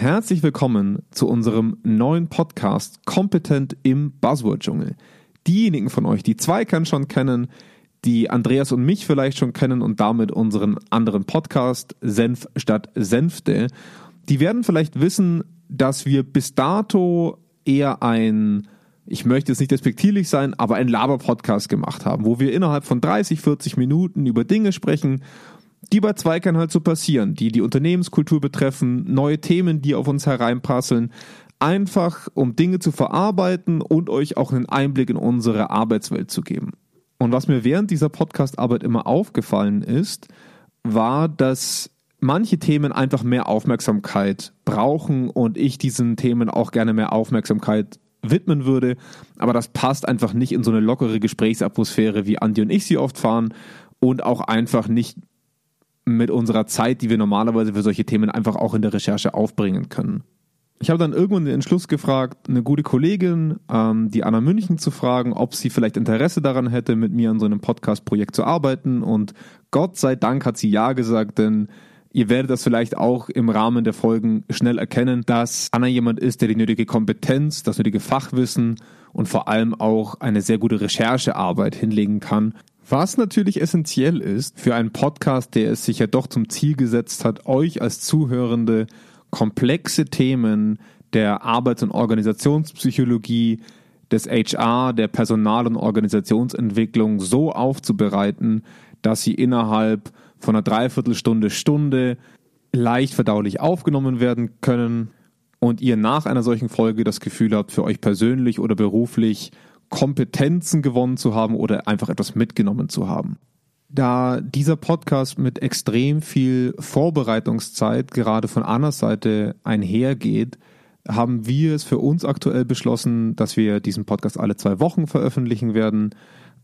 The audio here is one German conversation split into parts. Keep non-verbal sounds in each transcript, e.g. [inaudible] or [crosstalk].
Herzlich willkommen zu unserem neuen Podcast Kompetent im Buzzword-Dschungel. Diejenigen von euch, die Zweikern schon kennen, die Andreas und mich vielleicht schon kennen und damit unseren anderen Podcast Senf statt Senfte, die werden vielleicht wissen, dass wir bis dato eher ein, ich möchte jetzt nicht despektierlich sein, aber ein Laber-Podcast gemacht haben, wo wir innerhalb von 30, 40 Minuten über Dinge sprechen, die bei Zweikern halt so passieren, die die Unternehmenskultur betreffen, neue Themen, die auf uns hereinprasseln, einfach um Dinge zu verarbeiten und euch auch einen Einblick in unsere Arbeitswelt zu geben. Und was mir während dieser Podcast-Arbeit immer aufgefallen ist, war, dass manche Themen einfach mehr Aufmerksamkeit brauchen und ich diesen Themen auch gerne mehr Aufmerksamkeit widmen würde. Aber das passt einfach nicht in so eine lockere Gesprächsatmosphäre, wie Andi und ich sie oft fahren und auch einfach nicht mit unserer Zeit, die wir normalerweise für solche Themen einfach auch in der Recherche aufbringen können. Ich habe dann irgendwann den Entschluss gefragt, eine gute Kollegin, ähm, die Anna München, zu fragen, ob sie vielleicht Interesse daran hätte, mit mir an so einem Podcast-Projekt zu arbeiten. Und Gott sei Dank hat sie ja gesagt, denn ihr werdet das vielleicht auch im Rahmen der Folgen schnell erkennen, dass Anna jemand ist, der die nötige Kompetenz, das nötige Fachwissen und vor allem auch eine sehr gute Recherchearbeit hinlegen kann, was natürlich essentiell ist für einen Podcast, der es sich ja doch zum Ziel gesetzt hat, euch als Zuhörende komplexe Themen der Arbeits- und Organisationspsychologie, des HR, der Personal- und Organisationsentwicklung so aufzubereiten, dass sie innerhalb von einer Dreiviertelstunde, Stunde leicht verdaulich aufgenommen werden können und ihr nach einer solchen Folge das Gefühl habt, für euch persönlich oder beruflich Kompetenzen gewonnen zu haben oder einfach etwas mitgenommen zu haben. Da dieser Podcast mit extrem viel Vorbereitungszeit gerade von Annas Seite einhergeht, haben wir es für uns aktuell beschlossen, dass wir diesen Podcast alle zwei Wochen veröffentlichen werden.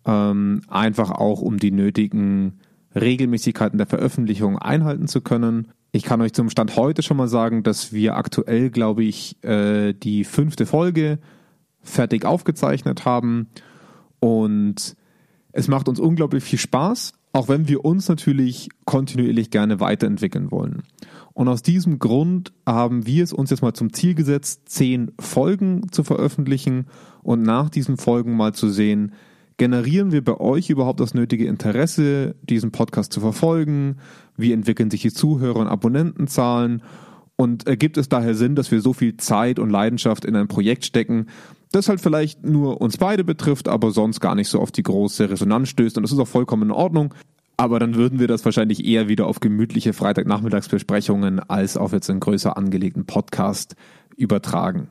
Ähm, einfach auch, um die nötigen Regelmäßigkeiten der Veröffentlichung einhalten zu können. Ich kann euch zum Stand heute schon mal sagen, dass wir aktuell, glaube ich, äh, die fünfte Folge fertig aufgezeichnet haben. Und es macht uns unglaublich viel Spaß, auch wenn wir uns natürlich kontinuierlich gerne weiterentwickeln wollen. Und aus diesem Grund haben wir es uns jetzt mal zum Ziel gesetzt, zehn Folgen zu veröffentlichen und nach diesen Folgen mal zu sehen, generieren wir bei euch überhaupt das nötige Interesse, diesen Podcast zu verfolgen? Wie entwickeln sich die Zuhörer- und Abonnentenzahlen? Und ergibt es daher Sinn, dass wir so viel Zeit und Leidenschaft in ein Projekt stecken, das halt vielleicht nur uns beide betrifft, aber sonst gar nicht so auf die große Resonanz stößt. Und das ist auch vollkommen in Ordnung. Aber dann würden wir das wahrscheinlich eher wieder auf gemütliche Freitagnachmittagsbesprechungen als auf jetzt einen größer angelegten Podcast übertragen.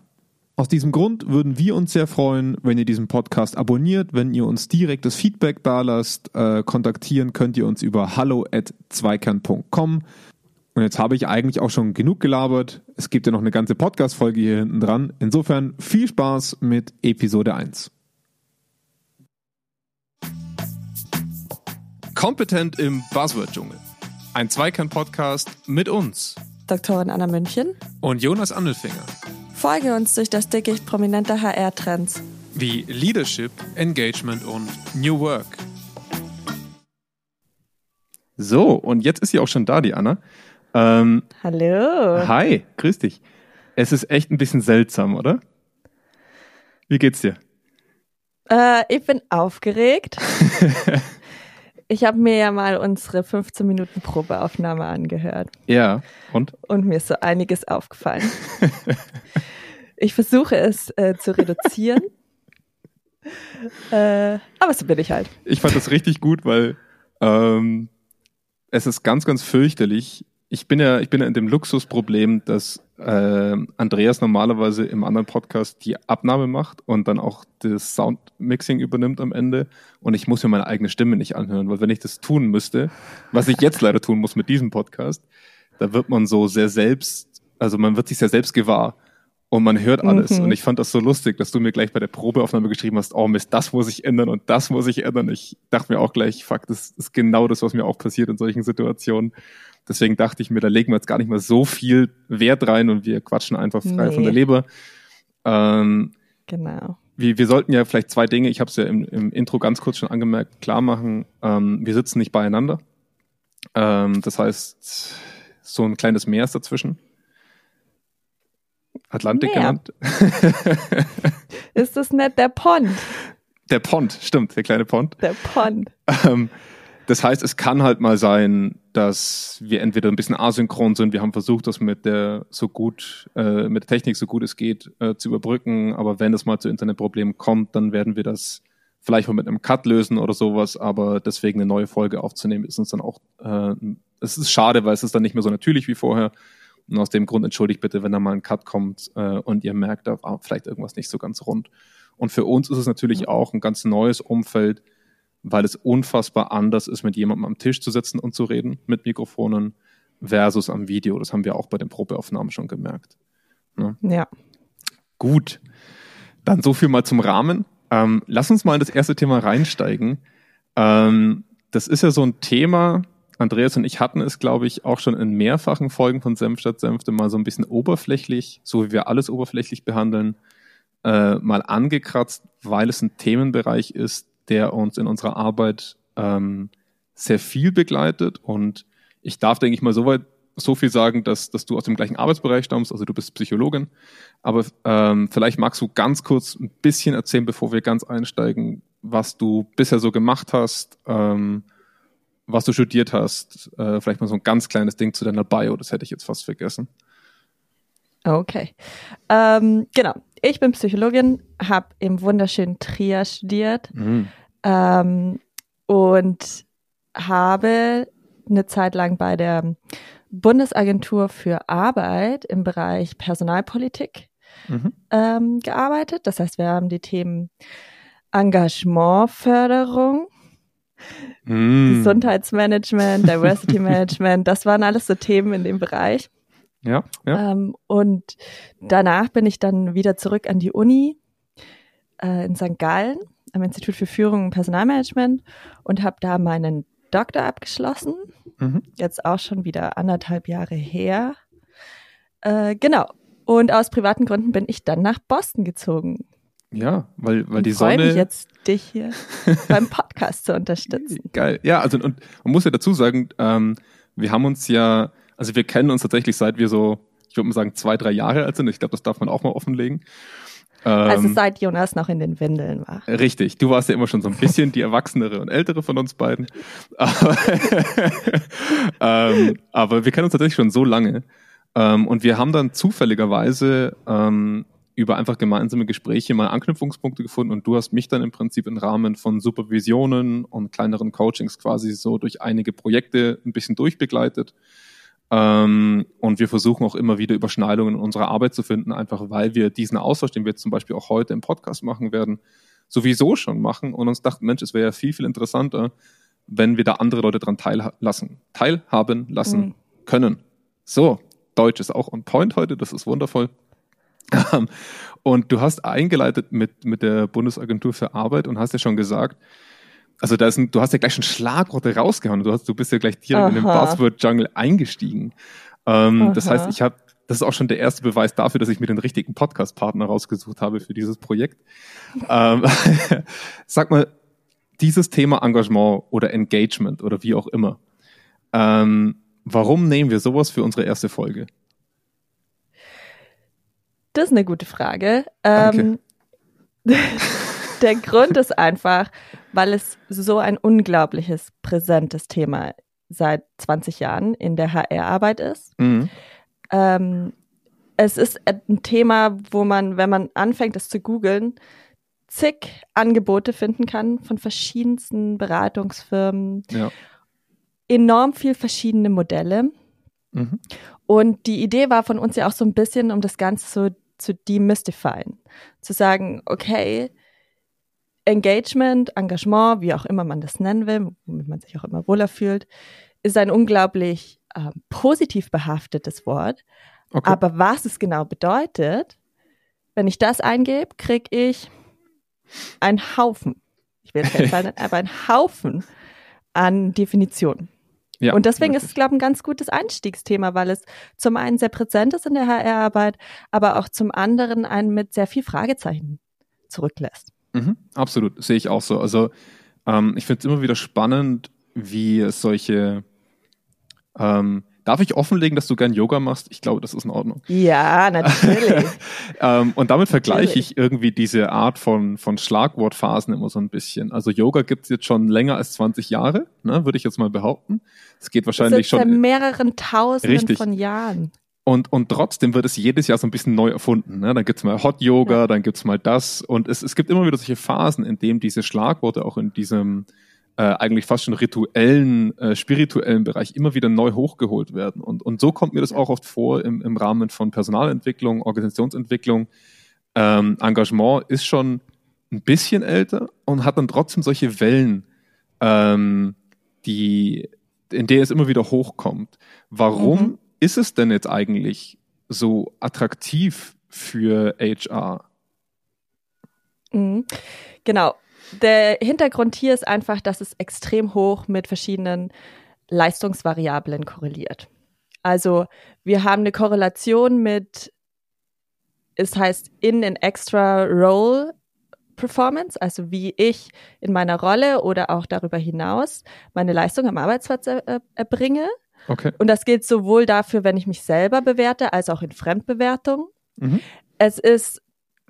Aus diesem Grund würden wir uns sehr freuen, wenn ihr diesen Podcast abonniert, wenn ihr uns direktes Feedback dalasst. Äh, kontaktieren könnt ihr uns über hallo at zweikern.com. Und jetzt habe ich eigentlich auch schon genug gelabert. Es gibt ja noch eine ganze Podcast-Folge hier hinten dran. Insofern viel Spaß mit Episode 1. Kompetent im Buzzword-Dschungel. Ein Zweikern-Podcast mit uns. Doktorin Anna München. Und Jonas Andelfinger. Folge uns durch das Dickicht prominenter HR-Trends. Wie Leadership, Engagement und New Work. So, und jetzt ist sie auch schon da, die Anna. Ähm, Hallo. Hi, grüß dich. Es ist echt ein bisschen seltsam, oder? Wie geht's dir? Äh, ich bin aufgeregt. [laughs] ich habe mir ja mal unsere 15 Minuten Probeaufnahme angehört. Ja, und? Und mir ist so einiges aufgefallen. [laughs] ich versuche es äh, zu reduzieren. [laughs] äh, aber so bin ich halt. Ich fand das richtig gut, weil ähm, es ist ganz, ganz fürchterlich, ich bin ja, ich bin ja in dem Luxusproblem, dass äh, Andreas normalerweise im anderen Podcast die Abnahme macht und dann auch das Soundmixing übernimmt am Ende. Und ich muss mir meine eigene Stimme nicht anhören, weil wenn ich das tun müsste, was ich jetzt leider tun muss mit diesem Podcast, da wird man so sehr selbst, also man wird sich sehr selbst gewahr und man hört alles. Mhm. Und ich fand das so lustig, dass du mir gleich bei der Probeaufnahme geschrieben hast, oh Mist, das muss ich ändern und das muss ich ändern. Ich dachte mir auch gleich, fuck, das ist genau das, was mir auch passiert in solchen Situationen. Deswegen dachte ich mir, da legen wir jetzt gar nicht mal so viel Wert rein und wir quatschen einfach frei nee. von der Leber. Ähm, genau. Wir, wir sollten ja vielleicht zwei Dinge, ich habe es ja im, im, Intro ganz kurz schon angemerkt, klar machen. Ähm, wir sitzen nicht beieinander. Ähm, das heißt, so ein kleines Meer ist dazwischen. Atlantik Meer. genannt. [laughs] Ist das nicht der Pond? Der Pond, stimmt, der kleine Pond. Der Pond. Ähm, das heißt, es kann halt mal sein, dass wir entweder ein bisschen asynchron sind. Wir haben versucht, das mit der so gut, äh, mit der Technik so gut es geht äh, zu überbrücken. Aber wenn es mal zu Internetproblemen kommt, dann werden wir das vielleicht mal mit einem Cut lösen oder sowas. Aber deswegen eine neue Folge aufzunehmen, ist uns dann auch, äh, es ist schade, weil es ist dann nicht mehr so natürlich wie vorher. Und aus dem Grund entschuldigt bitte, wenn da mal ein Cut kommt äh, und ihr merkt, da war vielleicht irgendwas nicht so ganz rund. Und für uns ist es natürlich auch ein ganz neues Umfeld, weil es unfassbar anders ist, mit jemandem am Tisch zu sitzen und zu reden mit Mikrofonen versus am Video. Das haben wir auch bei den Probeaufnahmen schon gemerkt. Ne? Ja. Gut, dann so viel mal zum Rahmen. Ähm, lass uns mal in das erste Thema reinsteigen. Ähm, das ist ja so ein Thema, Andreas und ich hatten es, glaube ich, auch schon in mehrfachen Folgen von Senf statt Senfte mal so ein bisschen oberflächlich, so wie wir alles oberflächlich behandeln, äh, mal angekratzt, weil es ein Themenbereich ist, der uns in unserer Arbeit ähm, sehr viel begleitet. Und ich darf, denke ich mal, so weit so viel sagen, dass, dass du aus dem gleichen Arbeitsbereich stammst, also du bist Psychologin. Aber ähm, vielleicht magst du ganz kurz ein bisschen erzählen, bevor wir ganz einsteigen, was du bisher so gemacht hast, ähm, was du studiert hast. Äh, vielleicht mal so ein ganz kleines Ding zu deiner Bio, das hätte ich jetzt fast vergessen. Okay. Ähm, genau. Ich bin Psychologin, habe im wunderschönen Trier studiert Mhm. ähm, und habe eine Zeit lang bei der Bundesagentur für Arbeit im Bereich Personalpolitik Mhm. ähm, gearbeitet. Das heißt, wir haben die Themen Engagementförderung, Mhm. Gesundheitsmanagement, Diversity [laughs] Management, das waren alles so Themen in dem Bereich. Ja, ja. Ähm, und danach bin ich dann wieder zurück an die Uni äh, in St. Gallen am Institut für Führung und Personalmanagement und habe da meinen Doktor abgeschlossen. Mhm. Jetzt auch schon wieder anderthalb Jahre her. Äh, genau. Und aus privaten Gründen bin ich dann nach Boston gezogen. Ja, weil, weil und die Sonne. jetzt, dich hier [laughs] beim Podcast zu unterstützen. Geil. Ja, also und man muss ja dazu sagen, ähm, wir haben uns ja, also wir kennen uns tatsächlich seit wir so, ich würde mal sagen, zwei, drei Jahre alt sind. Ich glaube, das darf man auch mal offenlegen. Ähm, Also seit Jonas noch in den Windeln war. Richtig, du warst ja immer schon so ein bisschen die erwachsenere und ältere von uns beiden. Aber, [laughs] ähm, aber wir kennen uns tatsächlich schon so lange. Ähm, und wir haben dann zufälligerweise ähm, über einfach gemeinsame Gespräche mal Anknüpfungspunkte gefunden und du hast mich dann im Prinzip im Rahmen von Supervisionen und kleineren Coachings quasi so durch einige Projekte ein bisschen durchbegleitet. Ähm, und wir versuchen auch immer wieder Überschneidungen in unserer Arbeit zu finden, einfach weil wir diesen Austausch, den wir zum Beispiel auch heute im Podcast machen werden, sowieso schon machen und uns dachten, Mensch, es wäre ja viel, viel interessanter, wenn wir da andere Leute dran teilhaben, teilhaben lassen Mhm. können. So, Deutsch ist auch on point heute, das ist wundervoll. Ähm, Und du hast eingeleitet mit, mit der Bundesagentur für Arbeit und hast ja schon gesagt, also da ist ein, du hast ja gleich schon Schlagworte rausgehauen. Du, hast, du bist ja gleich direkt in den Aha. Buzzword-Jungle eingestiegen. Ähm, das Aha. heißt, ich habe, das ist auch schon der erste Beweis dafür, dass ich mir den richtigen Podcast-Partner rausgesucht habe für dieses Projekt. ähm, [laughs] sag mal, dieses Thema Engagement oder Engagement oder wie auch immer, ähm, warum nehmen wir sowas für unsere erste Folge? Das ist eine gute Frage. Ähm, [laughs] der Grund ist einfach, weil es so ein unglaubliches präsentes Thema seit 20 Jahren in der HR-Arbeit ist. Mhm. Ähm, es ist ein Thema, wo man, wenn man anfängt, es zu googeln, zig Angebote finden kann von verschiedensten Beratungsfirmen, Ja. enorm viel verschiedene Modelle. Mhm. Und die Idee war von uns ja auch so ein bisschen, um das Ganze so zu demystifieren. Zu sagen, okay, Engagement, Engagement, wie auch immer man das nennen will, womit man sich auch immer wohler fühlt, ist ein unglaublich ähm, positiv behaftetes Wort. Okay. Aber was es genau bedeutet, wenn ich das eingebe, kriege ich einen Haufen. Ich will jetzt keine Zahl [laughs] nennen, aber einen Haufen an Definitionen. Ja, Und deswegen ist es, glaube ich, ein ganz gutes Einstiegsthema, weil es zum einen sehr präsent ist in der HR-Arbeit, aber auch zum anderen einen mit sehr viel Fragezeichen zurücklässt. Mhm, absolut, sehe ich auch so. Also ähm, ich finde es immer wieder spannend, wie es solche ähm, darf ich offenlegen, dass du gern Yoga machst? Ich glaube, das ist in Ordnung. Ja, natürlich. [laughs] ähm, und damit vergleiche ich irgendwie diese Art von, von Schlagwortphasen immer so ein bisschen. Also Yoga gibt's jetzt schon länger als 20 Jahre, ne, würde ich jetzt mal behaupten. Es geht wahrscheinlich schon. Seit mehreren Tausenden Richtig. von Jahren. Und, und trotzdem wird es jedes Jahr so ein bisschen neu erfunden. Ne? Dann gibt's mal Hot Yoga, Ja. dann gibt's mal das. Und es, es gibt immer wieder solche Phasen, in denen diese Schlagworte auch in diesem äh, eigentlich fast schon rituellen, äh, spirituellen Bereich immer wieder neu hochgeholt werden. Und, und so kommt mir das auch oft vor im, im Rahmen von Personalentwicklung, Organisationsentwicklung. Ähm, Engagement ist schon ein bisschen älter und hat dann trotzdem solche Wellen, ähm, die, in denen es immer wieder hochkommt. Warum Mhm. ist es denn jetzt eigentlich so attraktiv für HR? Mhm. Genau. Der Hintergrund hier ist einfach, dass es extrem hoch mit verschiedenen Leistungsvariablen korreliert. Also wir haben eine Korrelation mit, es heißt in an extra role Performance, also wie ich in meiner Rolle oder auch darüber hinaus meine Leistung am Arbeitsplatz er, er, erbringe. Okay. Und das gilt sowohl dafür, wenn ich mich selber bewerte, als auch in Fremdbewertung. Mhm. Es ist,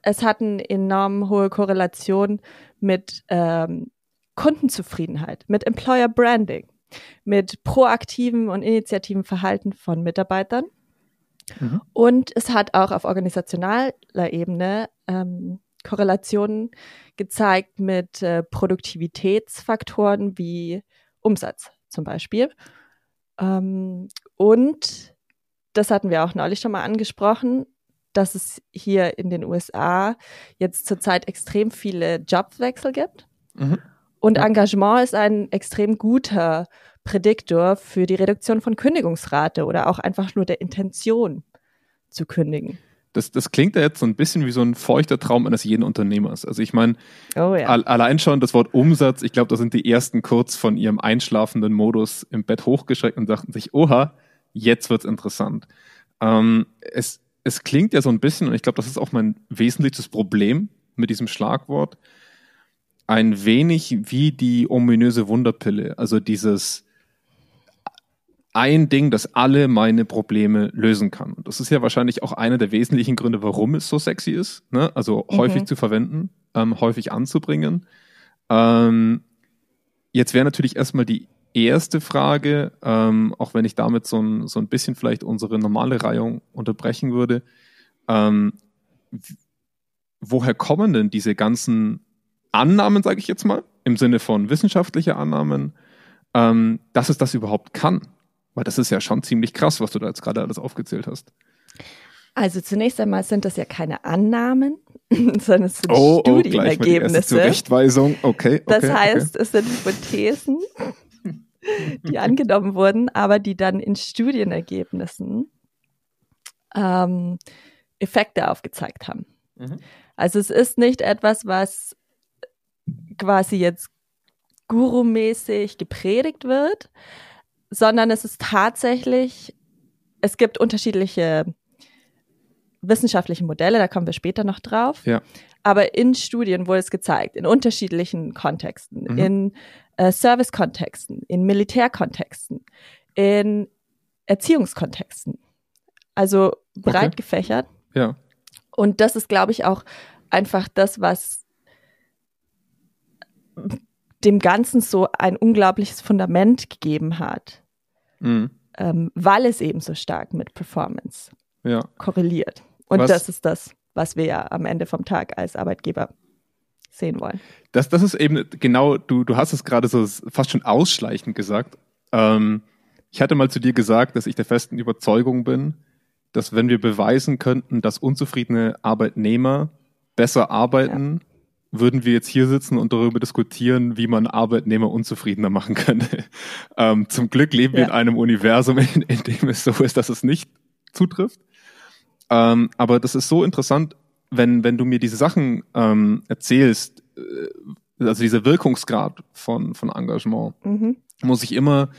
es hat eine enorm hohe Korrelation mit ähm, Kundenzufriedenheit, mit Employer Branding, mit proaktivem und initiativen Verhalten von Mitarbeitern. Mhm. Und es hat auch auf organisationaler Ebene ähm, Korrelationen gezeigt mit äh, Produktivitätsfaktoren wie Umsatz zum Beispiel. Ähm, und das hatten wir auch neulich schon mal angesprochen, dass es hier in den USA jetzt zurzeit extrem viele Jobwechsel gibt. Mhm. Und. Engagement ist ein extrem guter Prädiktor für die Reduktion von Kündigungsrate oder auch einfach nur der Intention zu kündigen. Das, das klingt ja jetzt so ein bisschen wie so ein feuchter Traum eines jeden Unternehmers. Also ich meine, Oh ja. Al- Allein schon das Wort Umsatz, ich glaube, da sind die ersten kurz von ihrem einschlafenden Modus im Bett hochgeschreckt und dachten sich, oha, jetzt wird's interessant. Ähm, es, es klingt ja so ein bisschen, und ich glaube, das ist auch mein wesentliches Problem mit diesem Schlagwort, ein wenig wie die ominöse Wunderpille. Also dieses ein Ding, das alle meine Probleme lösen kann. Und das ist ja wahrscheinlich auch einer der wesentlichen Gründe, warum es so sexy ist. Ne? Also Mhm. häufig zu verwenden, ähm, häufig anzubringen. Ähm, jetzt wäre natürlich erstmal die erste Frage, ähm, auch wenn ich damit so ein, so ein bisschen vielleicht unsere normale Reihung unterbrechen würde. Ähm, woher kommen denn diese ganzen Annahmen, sage ich jetzt mal, im Sinne von wissenschaftliche Annahmen, ähm, dass es das überhaupt kann? Weil das ist ja schon ziemlich krass, was du da jetzt gerade alles aufgezählt hast. Also zunächst einmal sind das ja keine Annahmen, [laughs] sondern es sind Oh, gleich mal die erste Studienergebnisse. Zurechtweisung. Okay, okay. das okay. heißt, es sind Hypothesen, [laughs] die angenommen wurden, aber die dann in Studienergebnissen ähm, Effekte aufgezeigt haben. Mhm. Also es ist nicht etwas, was quasi jetzt gurumäßig gepredigt wird, sondern es ist tatsächlich, es gibt unterschiedliche wissenschaftliche Modelle, da kommen wir später noch drauf. Ja. Aber in Studien wurde es gezeigt, in unterschiedlichen Kontexten, Mhm. in äh, Service-Kontexten, in Militärkontexten, in Erziehungskontexten. Also breit Okay. gefächert. Ja. Und das ist, glaube ich, auch einfach das, was dem Ganzen so ein unglaubliches Fundament gegeben hat, Mhm. ähm, weil es eben so stark mit Performance Ja. korreliert. Und Was- das ist das, was wir ja am Ende vom Tag als Arbeitgeber sehen wollen. Das, das ist eben genau, du, du hast es gerade so fast schon ausschleichend gesagt. Ähm, ich hatte mal zu dir gesagt, dass ich der festen Überzeugung bin, dass wenn wir beweisen könnten, dass unzufriedene Arbeitnehmer besser arbeiten, würden wir jetzt hier sitzen und darüber diskutieren, wie man Arbeitnehmer unzufriedener machen könnte. [laughs] Ähm, zum Glück leben wir Ja. in einem Universum, [laughs] in, in dem es so ist, dass es nicht zutrifft. Ähm, aber das ist so interessant, wenn, wenn du mir diese Sachen ähm, erzählst, äh, also dieser Wirkungsgrad von, von Engagement, Mhm. muss ich immer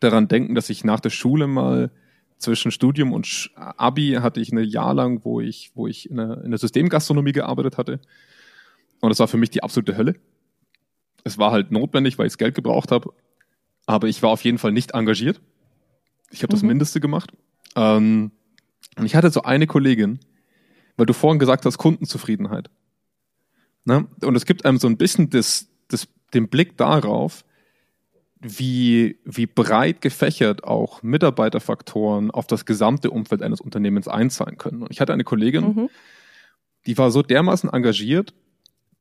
daran denken, dass ich nach der Schule mal zwischen Studium und Abi hatte ich ein Jahr lang, wo ich, wo ich in der, in der Systemgastronomie gearbeitet hatte. Und das war für mich die absolute Hölle. Es war halt notwendig, weil ich das Geld gebraucht habe. Aber ich war auf jeden Fall nicht engagiert. Ich habe das mhm. Mindeste gemacht. Ähm, und ich hatte so eine Kollegin, weil du vorhin gesagt hast, Kundenzufriedenheit. Ne? Und es gibt einem so ein bisschen das, das, den Blick darauf, wie, wie breit gefächert auch Mitarbeiterfaktoren auf das gesamte Umfeld eines Unternehmens einzahlen können. Und ich hatte eine Kollegin, mhm. die war so dermaßen engagiert,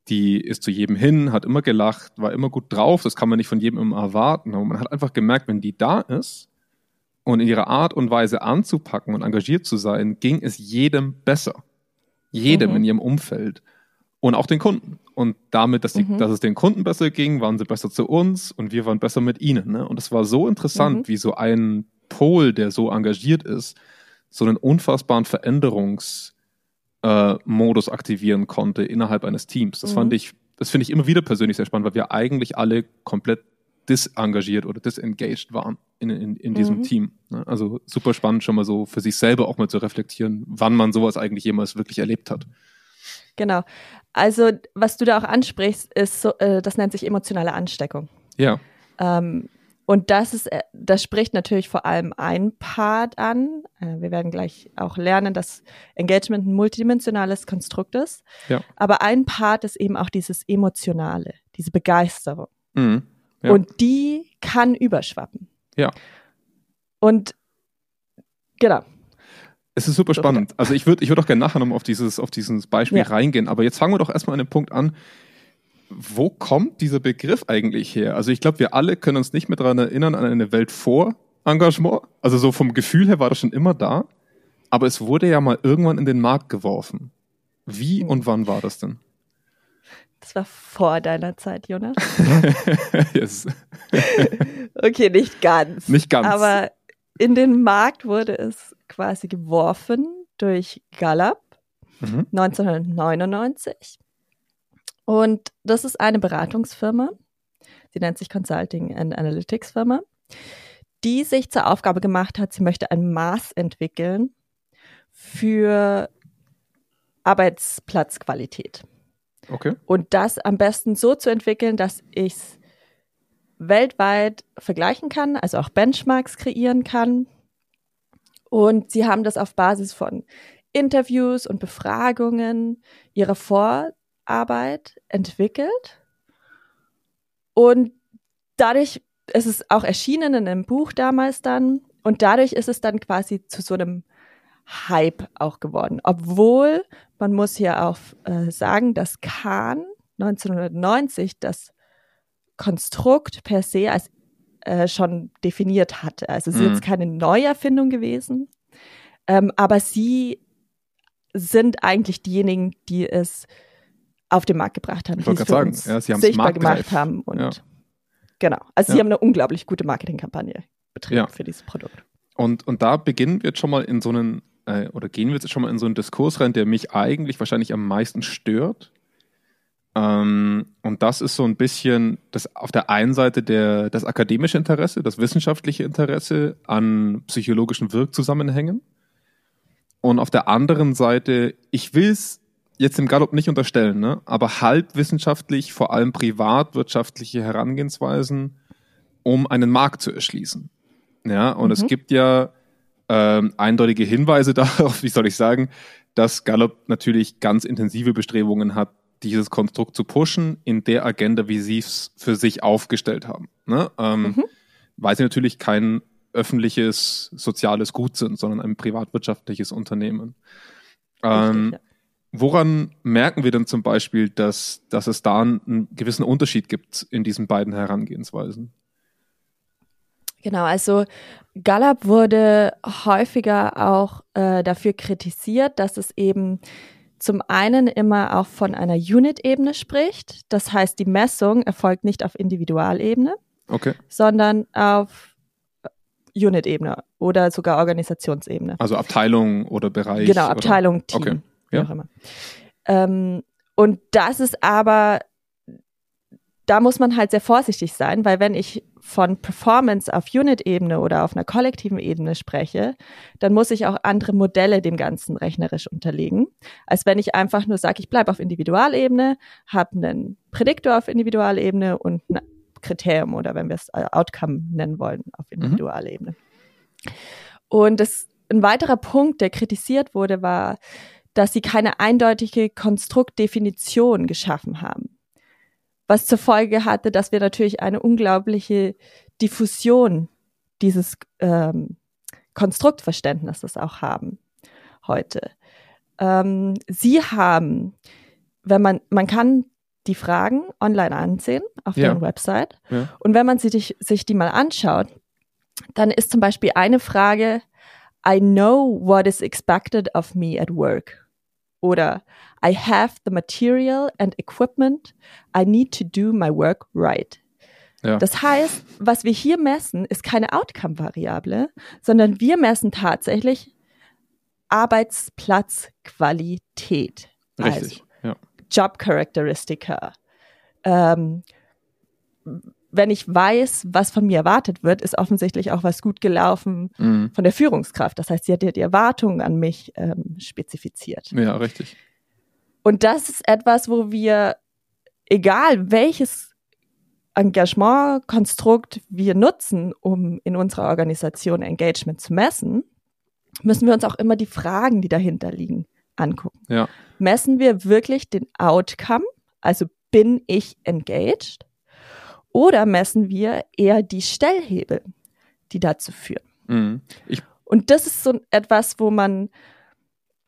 die ist zu jedem hin, hat immer gelacht, war immer gut drauf, das kann man nicht von jedem immer erwarten. Aber man hat einfach gemerkt, wenn die da ist und in ihrer Art und Weise anzupacken und engagiert zu sein, ging es jedem besser. Jedem mhm. in ihrem Umfeld und auch den Kunden. Und damit, dass, die, mhm. dass es den Kunden besser ging, waren sie besser zu uns und wir waren besser mit ihnen. Ne? Und es war so interessant, mhm. wie so ein Pol, der so engagiert ist, so einen unfassbaren Veränderungsmodus äh, aktivieren konnte innerhalb eines Teams. Das mhm. fand ich, das finde ich immer wieder persönlich sehr spannend, weil wir eigentlich alle komplett disengagiert oder disengaged waren in, in, in diesem mhm. Team. Ne? Also super spannend, schon mal so für sich selber auch mal zu reflektieren, wann man sowas eigentlich jemals wirklich erlebt hat. Genau. Also, was du da auch ansprichst, ist so, äh, das nennt sich emotionale Ansteckung. Ja. Ähm, und das ist, äh, das spricht natürlich vor allem ein Part an. Äh, wir werden gleich auch lernen, dass Engagement ein multidimensionales Konstrukt ist. Ja. Aber ein Part ist eben auch dieses Emotionale, diese Begeisterung. Mhm. Ja. Und die kann überschwappen. Ja. Und genau. Es ist super spannend. Also ich würde ich würd auch gerne nachher nochmal auf dieses, auf dieses Beispiel ja. reingehen. Aber jetzt fangen wir doch erstmal an den Punkt an. Wo kommt dieser Begriff eigentlich her? Also ich glaube, wir alle können uns nicht mehr daran erinnern an eine Welt vor Engagement. Also so vom Gefühl her war das schon immer da. Aber es wurde ja mal irgendwann in den Markt geworfen. Wie hm. und wann war das denn? Das war vor deiner Zeit, Jonas. [laughs] yes. [laughs] okay, nicht ganz. Nicht ganz. Aber in den Markt wurde es quasi geworfen durch Gallup mhm. 1999. Und das ist eine Beratungsfirma. Sie nennt sich Consulting and Analytics Firma, die sich zur Aufgabe gemacht hat, sie möchte ein Maß entwickeln für Arbeitsplatzqualität. Okay. Und das am besten so zu entwickeln, dass ich es weltweit vergleichen kann, also auch Benchmarks kreieren kann. Und sie haben das auf Basis von Interviews und Befragungen ihrer Vorarbeit entwickelt. Und dadurch ist es auch erschienen in einem Buch damals dann. Und dadurch ist es dann quasi zu so einem Hype auch geworden. Obwohl, man muss hier auch äh, sagen, dass Kahn 1990 das Konstrukt per se als äh, schon definiert hatte. Also es ist mhm. jetzt keine Neuerfindung gewesen, ähm, aber sie sind eigentlich diejenigen, die es auf den Markt gebracht haben, die es für sagen. ja, sichtbar gemacht haben. Und ja. genau, also ja. sie haben eine unglaublich gute Marketingkampagne betrieben für dieses Produkt. Und, und da beginnen wir jetzt schon mal in so einen, äh, oder gehen wir jetzt schon mal in so einen Diskurs rein, der mich eigentlich wahrscheinlich am meisten stört, ähm, und das ist so ein bisschen das auf der einen Seite der, das akademische Interesse, das wissenschaftliche Interesse an psychologischen Wirkzusammenhängen. Und auf der anderen Seite, ich will es jetzt im Gallup nicht unterstellen, ne? aber halbwissenschaftlich, vor allem privatwirtschaftliche Herangehensweisen, um einen Markt zu erschließen. Ja, und mhm. es gibt ja ähm, eindeutige Hinweise [laughs] darauf, wie soll ich sagen, dass Gallup natürlich ganz intensive Bestrebungen hat, dieses Konstrukt zu pushen in der Agenda, wie sie es für sich aufgestellt haben. Ne? Ähm, mhm. Weil sie natürlich kein öffentliches soziales Gut sind, sondern ein privatwirtschaftliches Unternehmen. Ähm, ja. Woran merken wir denn zum Beispiel, dass, dass es da einen gewissen Unterschied gibt in diesen beiden Herangehensweisen? Genau, also Gallup wurde häufiger auch äh, dafür kritisiert, dass es eben zum einen immer auch von einer Unit-Ebene spricht. Das heißt, die Messung erfolgt nicht auf Individualebene, okay. sondern auf Unit-Ebene oder sogar Organisationsebene. Also Abteilung oder Bereich. Genau, Abteilung, oder? Team, okay. wie ja. auch immer. Ähm, und das ist aber, da muss man halt sehr vorsichtig sein, weil wenn ich von Performance auf Unit-Ebene oder auf einer kollektiven Ebene spreche, dann muss ich auch andere Modelle dem Ganzen rechnerisch unterlegen, als wenn ich einfach nur sage, ich bleibe auf Individualebene, habe einen Prädiktor auf Individualebene und ein Kriterium oder wenn wir es Outcome nennen wollen, auf mhm. Individualebene. Und das, ein weiterer Punkt, der kritisiert wurde, war, dass sie keine eindeutige Konstruktdefinition geschaffen haben. Was zur Folge hatte, dass wir natürlich eine unglaubliche Diffusion dieses ähm, Konstruktverständnisses auch haben heute. Ähm, sie haben, wenn man, man kann die Fragen online ansehen auf ja. deren Website. Ja. Und wenn man sich, sich die mal anschaut, dann ist zum Beispiel eine Frage, I know what is expected of me at work. Oder I have the material and equipment I need to do my work right. Ja. Das heißt, was wir hier messen, ist keine Outcome-Variable, sondern wir messen tatsächlich Arbeitsplatzqualität. Richtig, also, ja. Job-Charakteristika. Ähm, wenn ich weiß, was von mir erwartet wird, ist offensichtlich auch was gut gelaufen mhm. von der Führungskraft. Das heißt, sie hat ja die Erwartungen an mich ähm, spezifiziert. Ja, richtig. Und das ist etwas, wo wir, egal welches Engagementkonstrukt wir nutzen, um in unserer Organisation Engagement zu messen, müssen wir uns auch immer die Fragen, die dahinter liegen, angucken. Ja. Messen wir wirklich den Outcome, also bin ich engaged, oder messen wir eher die Stellhebel, die dazu führen? Mhm. Und das ist so etwas, wo man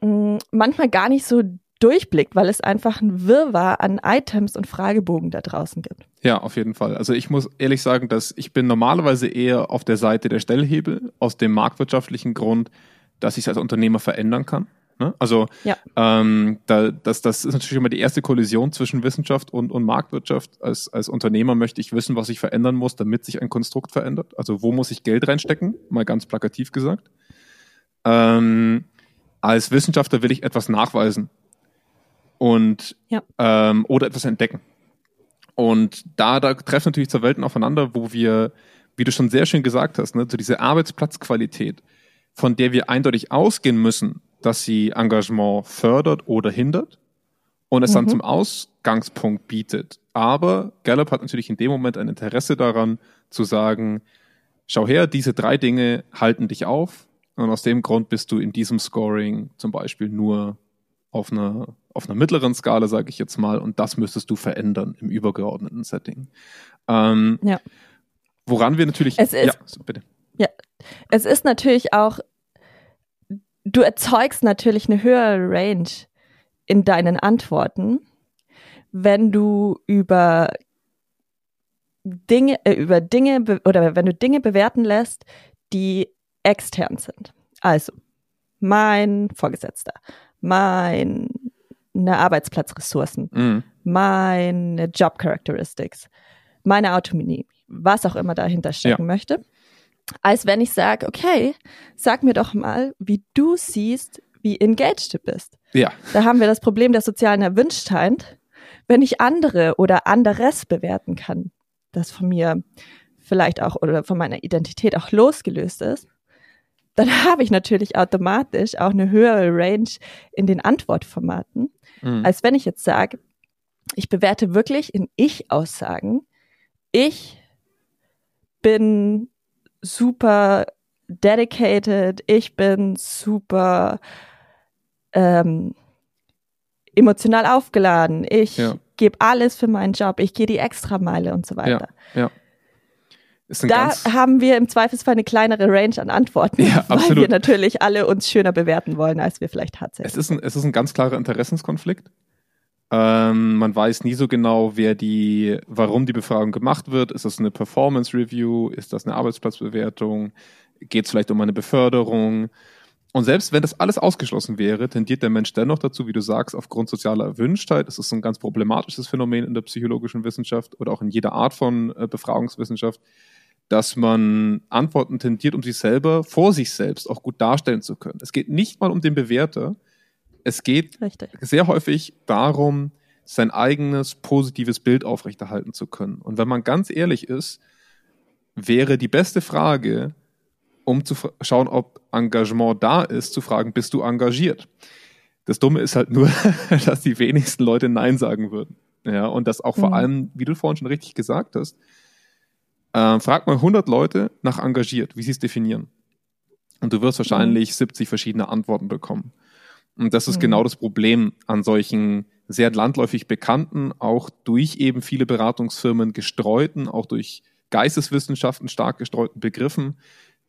mh, mm, manchmal gar nicht so durchblickt, weil es einfach ein Wirrwarr an Items und Fragebogen da draußen gibt. Ja, auf jeden Fall. Also ich muss ehrlich sagen, dass ich bin normalerweise eher auf der Seite der Stellhebel aus dem marktwirtschaftlichen Grund, dass ich es als Unternehmer verändern kann. Ne? Also ja. ähm, da, das, das ist natürlich immer die erste Kollision zwischen Wissenschaft und, und Marktwirtschaft. Als, als Unternehmer möchte ich wissen, was ich verändern muss, damit sich ein Konstrukt verändert. Also wo muss ich Geld reinstecken, mal ganz plakativ gesagt. Ähm, als Wissenschaftler will ich etwas nachweisen und ja. ähm, oder etwas entdecken. Und da, da treffen natürlich zwei Welten aufeinander, wo wir, wie du schon sehr schön gesagt hast, ne, so diese Arbeitsplatzqualität von der wir eindeutig ausgehen müssen, dass sie Engagement fördert oder hindert und es mhm. dann zum Ausgangspunkt bietet. Aber Gallup hat natürlich in dem Moment ein Interesse daran zu sagen, schau her, diese drei Dinge halten dich auf und aus dem Grund bist du in diesem Scoring zum Beispiel nur auf einer, auf einer mittleren Skala, sage ich jetzt mal, und das müsstest du verändern im übergeordneten Setting. Ähm, ja. Woran wir natürlich. Es ist, ja, bitte. Ja, es ist natürlich auch du erzeugst natürlich eine höhere Range in deinen Antworten, wenn du über Dinge, äh, über Dinge oder wenn du Dinge bewerten lässt, die extern sind. Also mein Vorgesetzter, meine Arbeitsplatzressourcen, mhm. meine Job Characteristics, meine Autonomie, was auch immer dahinter stecken ja. möchte als wenn ich sage, okay, sag mir doch mal, wie du siehst, wie engaged du bist. Ja. Da haben wir das Problem der sozialen Erwünschtheit. Wenn ich andere oder anderes bewerten kann, das von mir vielleicht auch oder von meiner Identität auch losgelöst ist, dann [laughs] habe ich natürlich automatisch auch eine höhere Range in den Antwortformaten, mhm. als wenn ich jetzt sage, ich bewerte wirklich in Ich-Aussagen. Ich bin super dedicated, ich bin super ähm, emotional aufgeladen, ich ja. gebe alles für meinen Job, ich gehe die Extrameile und so weiter. Ja, ja. Da haben wir im Zweifelsfall eine kleinere Range an Antworten, ja, [laughs] weil absolut. wir natürlich alle uns schöner bewerten wollen, als wir vielleicht tatsächlich. Es ist ein, es ist ein ganz klarer Interessenskonflikt. Ähm, man weiß nie so genau, wer die, warum die Befragung gemacht wird. Ist das eine Performance Review? Ist das eine Arbeitsplatzbewertung? Geht es vielleicht um eine Beförderung? Und selbst wenn das alles ausgeschlossen wäre, tendiert der Mensch dennoch dazu, wie du sagst, aufgrund sozialer Erwünschtheit, das ist ein ganz problematisches Phänomen in der psychologischen Wissenschaft oder auch in jeder Art von äh, Befragungswissenschaft, dass man Antworten tendiert, um sich selber vor sich selbst auch gut darstellen zu können. Es geht nicht mal um den Bewerter, es geht Richtig. sehr häufig darum, sein eigenes positives Bild aufrechterhalten zu können. Und wenn man ganz ehrlich ist, wäre die beste Frage, um zu schauen, ob Engagement da ist, zu fragen, bist du engagiert? Das Dumme ist halt nur, [laughs] dass die wenigsten Leute Nein sagen würden. Ja, und das auch vor mhm. allem, wie du vorhin schon richtig gesagt hast, äh, frag mal 100 Leute nach engagiert, wie sie es definieren. Und du wirst wahrscheinlich mhm. 70 verschiedene Antworten bekommen. Und das ist mhm. genau das Problem an solchen sehr landläufig bekannten, auch durch eben viele Beratungsfirmen gestreuten, auch durch Geisteswissenschaften stark gestreuten Begriffen,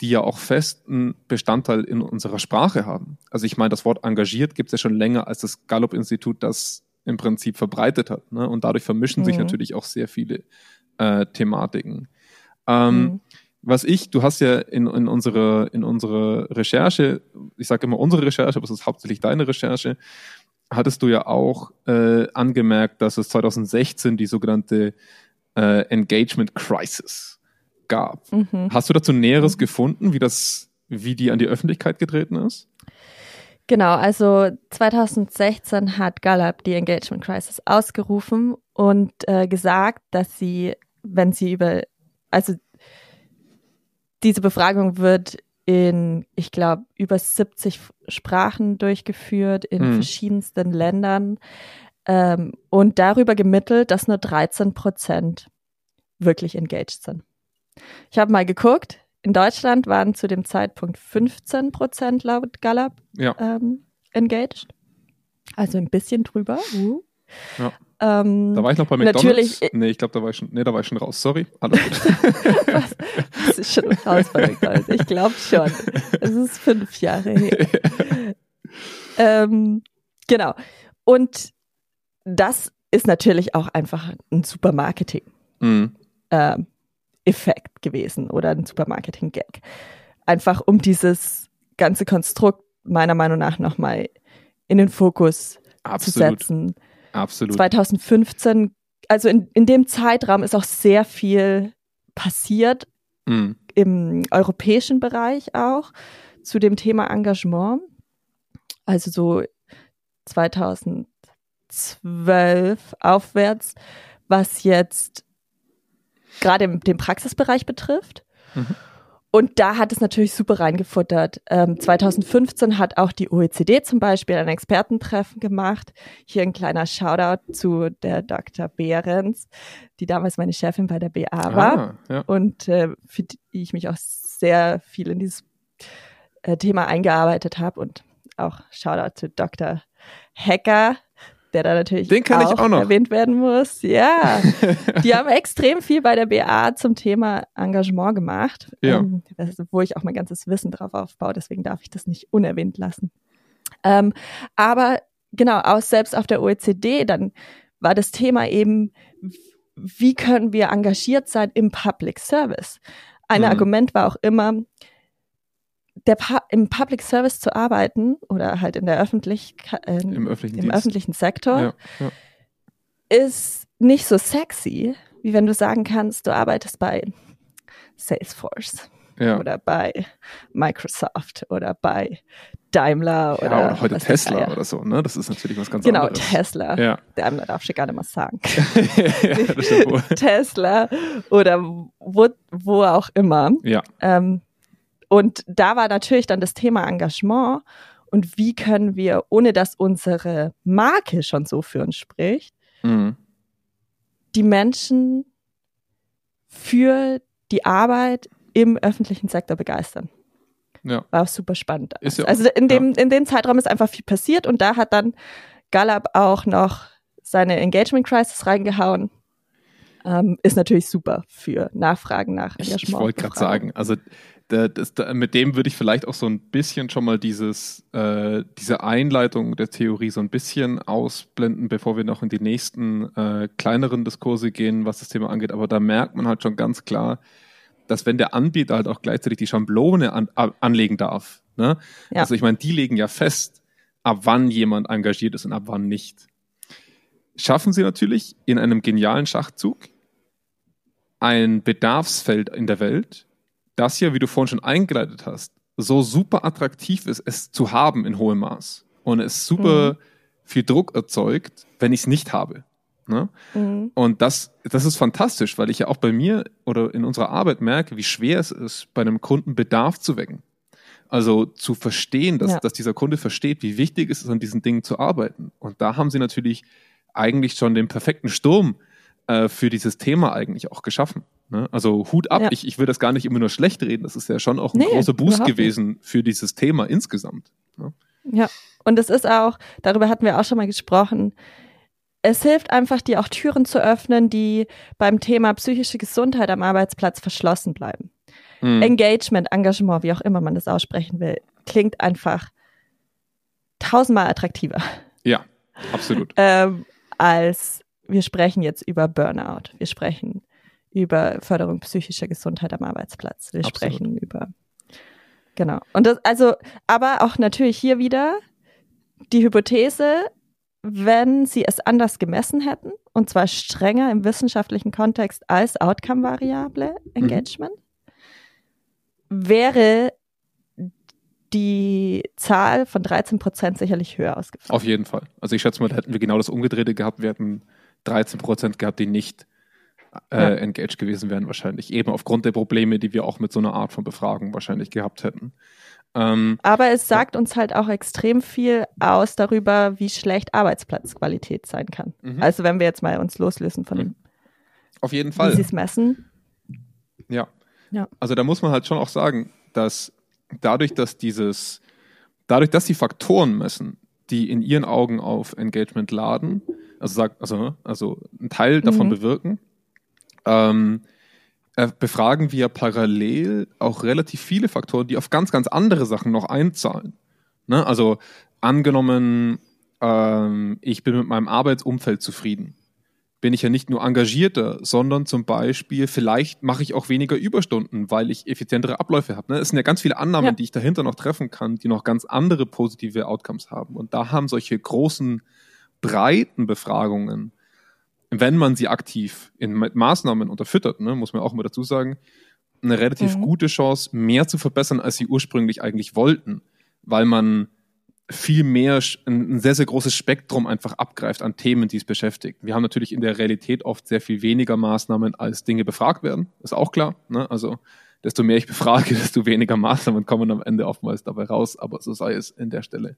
die ja auch festen Bestandteil in unserer Sprache haben. Also ich meine, das Wort engagiert gibt es ja schon länger als das Gallup-Institut das im Prinzip verbreitet hat. Ne? Und dadurch vermischen mhm. sich natürlich auch sehr viele äh, Thematiken. Ähm, mhm. Was ich, du hast ja in, in, unsere, in unsere Recherche, ich sage immer unsere Recherche, aber es ist hauptsächlich deine Recherche, hattest du ja auch äh, angemerkt, dass es 2016 die sogenannte äh, Engagement Crisis gab. Mhm. Hast du dazu Näheres mhm. gefunden, wie das, wie die an die Öffentlichkeit getreten ist? Genau, also 2016 hat Gallup die Engagement Crisis ausgerufen und äh, gesagt, dass sie, wenn sie über, also diese Befragung wird in, ich glaube, über 70 Sprachen durchgeführt, in mhm. verschiedensten Ländern ähm, und darüber gemittelt, dass nur 13 Prozent wirklich engaged sind. Ich habe mal geguckt, in Deutschland waren zu dem Zeitpunkt 15 Prozent laut Gallup ja. ähm, engaged. Also ein bisschen drüber. Uh. Ja. Ähm, da war ich noch bei McDonalds. Natürlich, nee, ich glaube, da war ich schon, nee, da war ich schon raus. Sorry. Alles [laughs] gut. was, was ist schon raus bei McDonalds? Ich glaube schon. Es ist fünf Jahre her. [laughs] ähm, genau. Und das ist natürlich auch einfach ein super Marketing. Mhm. Ähm, Effekt gewesen oder ein Supermarketing-Gag. Einfach um dieses ganze Konstrukt meiner Meinung nach nochmal in den Fokus Absolut. zu setzen. Absolut. 2015, also in, in dem Zeitraum ist auch sehr viel passiert, mm. im europäischen Bereich auch, zu dem Thema Engagement. Also so 2012 aufwärts, was jetzt gerade den Praxisbereich betrifft. Mhm. Und da hat es natürlich super reingefuttert. Ähm, 2015 hat auch die OECD zum Beispiel ein Expertentreffen gemacht. Hier ein kleiner Shoutout zu der Dr. Behrens, die damals meine Chefin bei der BA war ah, ja. und äh, für die ich mich auch sehr viel in dieses äh, Thema eingearbeitet habe. Und auch Shoutout zu Dr. Hacker, der da natürlich Den kann auch, ich auch noch. erwähnt werden muss. Ja, [laughs] die haben extrem viel bei der BA zum Thema Engagement gemacht, ja. ähm, wo ich auch mein ganzes Wissen drauf aufbaue. Deswegen darf ich das nicht unerwähnt lassen. Ähm, aber genau, auch selbst auf der OECD, dann war das Thema eben, wie können wir engagiert sein im Public Service? Ein mhm. Argument war auch immer, der im Public Service zu arbeiten oder halt in der Öffentlichkeit, äh, im, öffentlichen, im öffentlichen Sektor, ja, ja. ist nicht so sexy, wie wenn du sagen kannst, du arbeitest bei Salesforce ja. oder bei Microsoft oder bei Daimler oder, ja, oder heute Tesla oder so, ne? Das ist natürlich was ganz genau, anderes. Genau, Tesla. Ja. Daimler darf ich gar nicht mal sagen. [laughs] Tesla oder wo, wo auch immer. Ja. Ähm, und da war natürlich dann das Thema Engagement und wie können wir, ohne dass unsere Marke schon so für uns spricht, mhm. die Menschen für die Arbeit im öffentlichen Sektor begeistern. Ja. War super spannend. Ja also in dem, ja. in dem Zeitraum ist einfach viel passiert und da hat dann Gallup auch noch seine Engagement Crisis reingehauen. Ähm, ist natürlich super für Nachfragen nach Engagement. Ich, ich wollte gerade sagen, also das, das, mit dem würde ich vielleicht auch so ein bisschen schon mal dieses, äh, diese Einleitung der Theorie so ein bisschen ausblenden, bevor wir noch in die nächsten äh, kleineren Diskurse gehen, was das Thema angeht. Aber da merkt man halt schon ganz klar, dass wenn der Anbieter halt auch gleichzeitig die Schablone an, anlegen darf, ne? Ja. also ich meine, die legen ja fest, ab wann jemand engagiert ist und ab wann nicht. Schaffen sie natürlich in einem genialen Schachzug ein Bedarfsfeld in der Welt, das hier, wie du vorhin schon eingeleitet hast, so super attraktiv ist, es zu haben in hohem Maß und es super mhm. viel Druck erzeugt, wenn ich es nicht habe. Ne? Mhm. Und das, das ist fantastisch, weil ich ja auch bei mir oder in unserer Arbeit merke, wie schwer es ist, bei einem Kunden Bedarf zu wecken. Also zu verstehen, dass, ja. dass dieser Kunde versteht, wie wichtig es ist, an diesen Dingen zu arbeiten. Und da haben sie natürlich eigentlich schon den perfekten Sturm äh, für dieses Thema eigentlich auch geschaffen. Ne? Also Hut ab, Ja. ich, ich will das gar nicht immer nur schlecht reden, das ist ja schon auch ein Nee, großer Boost nicht. gewesen für dieses Thema insgesamt. Ne? Ja, und es ist auch, darüber hatten wir auch schon mal gesprochen, es hilft einfach, dir auch Türen zu öffnen, die beim Thema psychische Gesundheit am Arbeitsplatz verschlossen bleiben. Mhm. Engagement, Engagement, wie auch immer man das aussprechen will, klingt einfach tausendmal attraktiver, Ja, absolut. ähm, als wir sprechen jetzt über Burnout. Wir sprechen über Förderung psychischer Gesundheit am Arbeitsplatz. Wir Absolut. sprechen über genau. Und das also, aber auch natürlich hier wieder die Hypothese, wenn sie es anders gemessen hätten, und zwar strenger im wissenschaftlichen Kontext als Outcome-Variable Engagement, wäre die Zahl von 13 Prozent sicherlich höher ausgefallen. Auf jeden Fall. Also ich schätze mal, da hätten wir genau das Umgedrehte gehabt. Wir hätten 13 Prozent gehabt, die nicht äh, Ja. engaged gewesen wären wahrscheinlich. Eben aufgrund der Probleme, die wir auch mit so einer Art von Befragung wahrscheinlich gehabt hätten. Ähm, Aber es sagt uns halt auch extrem viel aus darüber, wie schlecht Arbeitsplatzqualität sein kann. Mhm. Also wenn wir jetzt mal uns loslösen von Mhm. auf jeden wie Fall. sie es messen. Ja. Ja. Also da muss man halt schon auch sagen, dass dadurch, dass dieses, dadurch, dass sie Faktoren messen, die in ihren Augen auf Engagement laden, also sagt, also, also einen Teil davon Mhm. bewirken, ähm, äh, befragen wir parallel auch relativ viele Faktoren, die auf ganz, ganz andere Sachen noch einzahlen. Ne? Also angenommen, ähm, ich bin mit meinem Arbeitsumfeld zufrieden bin ich ja nicht nur engagierter, sondern zum Beispiel, vielleicht mache ich auch weniger Überstunden, weil ich effizientere Abläufe habe. Ne? Es sind ja ganz viele Annahmen, Ja. die ich dahinter noch treffen kann, die noch ganz andere positive Outcomes haben. Und da haben solche großen, breiten Befragungen, wenn man sie aktiv in mit Maßnahmen unterfüttert, ne, muss man auch mal dazu sagen, eine relativ Mhm. gute Chance, mehr zu verbessern, als sie ursprünglich eigentlich wollten, weil man viel mehr, ein sehr, sehr großes Spektrum einfach abgreift an Themen, die es beschäftigt. Wir haben natürlich in der Realität oft sehr viel weniger Maßnahmen, als Dinge befragt werden. Ist auch klar. Ne? Also desto mehr ich befrage, [laughs] desto weniger Maßnahmen kommen am Ende oftmals dabei raus. Aber so sei es in der Stelle.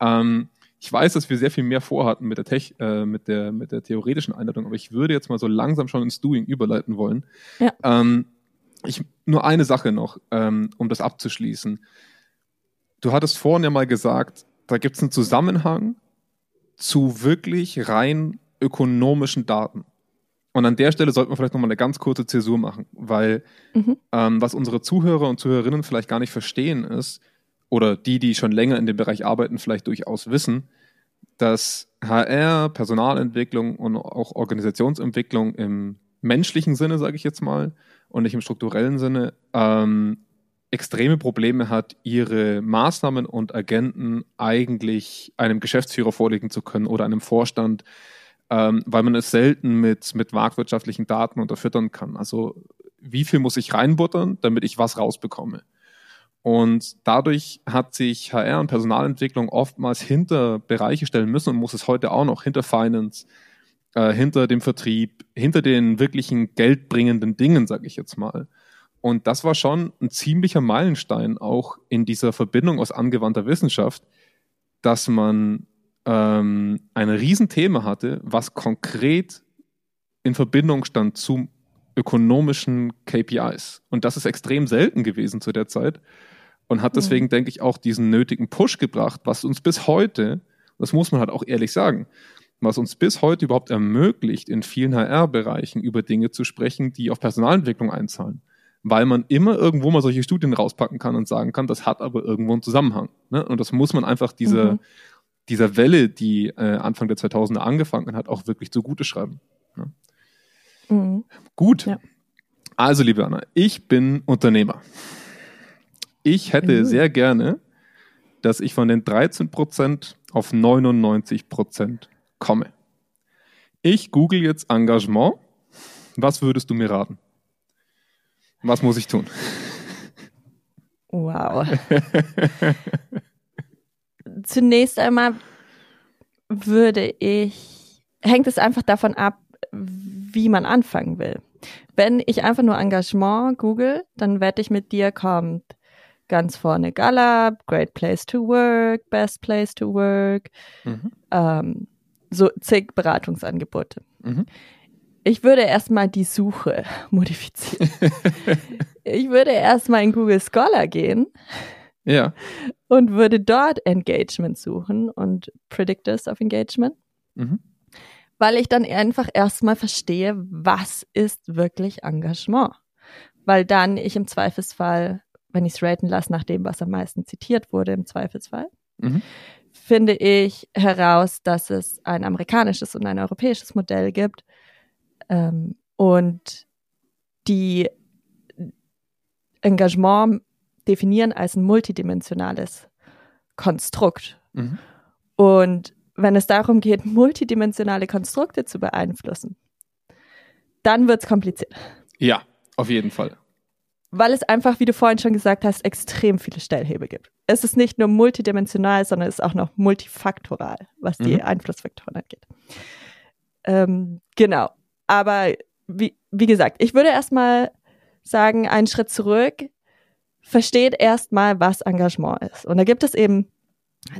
Ähm, ich weiß, dass wir sehr viel mehr vorhatten mit der, Tech, äh, mit der, mit der theoretischen Einleitung, aber ich würde jetzt mal so langsam schon ins Doing überleiten wollen. Ja. Ähm, ich, nur eine Sache noch, ähm, um das abzuschließen. Du hattest vorhin ja mal gesagt, da gibt es einen Zusammenhang zu wirklich rein ökonomischen Daten. Und an der Stelle sollten wir vielleicht nochmal eine ganz kurze Zäsur machen, weil Mhm. ähm, was unsere Zuhörer und Zuhörerinnen vielleicht gar nicht verstehen ist, oder die, die schon länger in dem Bereich arbeiten, vielleicht durchaus wissen, dass HR, Personalentwicklung und auch Organisationsentwicklung im menschlichen Sinne, sage ich jetzt mal, und nicht im strukturellen Sinne, ähm, extreme Probleme hat, ihre Maßnahmen und Agenten eigentlich einem Geschäftsführer vorlegen zu können oder einem Vorstand, ähm, weil man es selten mit, mit marktwirtschaftlichen Daten unterfüttern kann. Also wie viel muss ich reinbuttern, damit ich was rausbekomme? Und dadurch hat sich HR und Personalentwicklung oftmals hinter Bereiche stellen müssen und muss es heute auch noch hinter Finance, äh, hinter dem Vertrieb, hinter den wirklichen geldbringenden Dingen, sage ich jetzt mal. Und das war schon ein ziemlicher Meilenstein auch in dieser Verbindung aus angewandter Wissenschaft, dass man ähm, ein Riesenthema hatte, was konkret in Verbindung stand zu ökonomischen KPIs. Und das ist extrem selten gewesen zu der Zeit und hat deswegen, denke ich, auch diesen nötigen Push gebracht, was uns bis heute, das muss man halt auch ehrlich sagen, was uns bis heute überhaupt ermöglicht, in vielen HR-Bereichen über Dinge zu sprechen, die auf Personalentwicklung einzahlen. Weil man immer irgendwo mal solche Studien rauspacken kann und sagen kann, das hat aber irgendwo einen Zusammenhang. Ne? Und das muss man einfach dieser, Mhm. dieser Welle, die äh, Anfang der 2000er angefangen hat, auch wirklich zugute schreiben. Mhm. Gut. Ja. Also, liebe Anna, ich bin Unternehmer. Ich hätte sehr gerne, dass ich von den 13% auf 99% komme. Ich google jetzt Engagement. Was würdest du mir raten? Was muss ich tun? Wow. Zunächst einmal würde ich, hängt es einfach davon ab, wie man anfangen will. Wenn ich einfach nur Engagement google, dann wette ich mit dir kommt ganz vorne Gallup, Great Place to Work, Best Place to Work, Mhm. ähm, so zig Beratungsangebote. Mhm. Ich würde erstmal die Suche [laughs] modifizieren. [laughs] ich würde erstmal in Google Scholar gehen. Ja. Und würde dort Engagement suchen und Predictors of Engagement. Mhm. Weil ich dann einfach erstmal verstehe, was ist wirklich Engagement. Weil dann ich im Zweifelsfall, wenn ich es raten lasse, nach dem, was am meisten zitiert wurde, im Zweifelsfall, mhm. finde ich heraus, dass es ein amerikanisches und ein europäisches Modell gibt, ähm, und die Engagement definieren als ein multidimensionales Konstrukt. Mhm. Und wenn es darum geht, multidimensionale Konstrukte zu beeinflussen, dann wird es kompliziert. Ja, auf jeden Fall. Weil es einfach, wie du vorhin schon gesagt hast, extrem viele Stellhebel gibt. Es ist nicht nur multidimensional, sondern es ist auch noch multifaktoral, was die mhm. Einflussfaktoren angeht. Ähm, genau. Aber wie, wie gesagt, ich würde erstmal sagen, einen Schritt zurück, versteht erstmal, was Engagement ist. Und da gibt es eben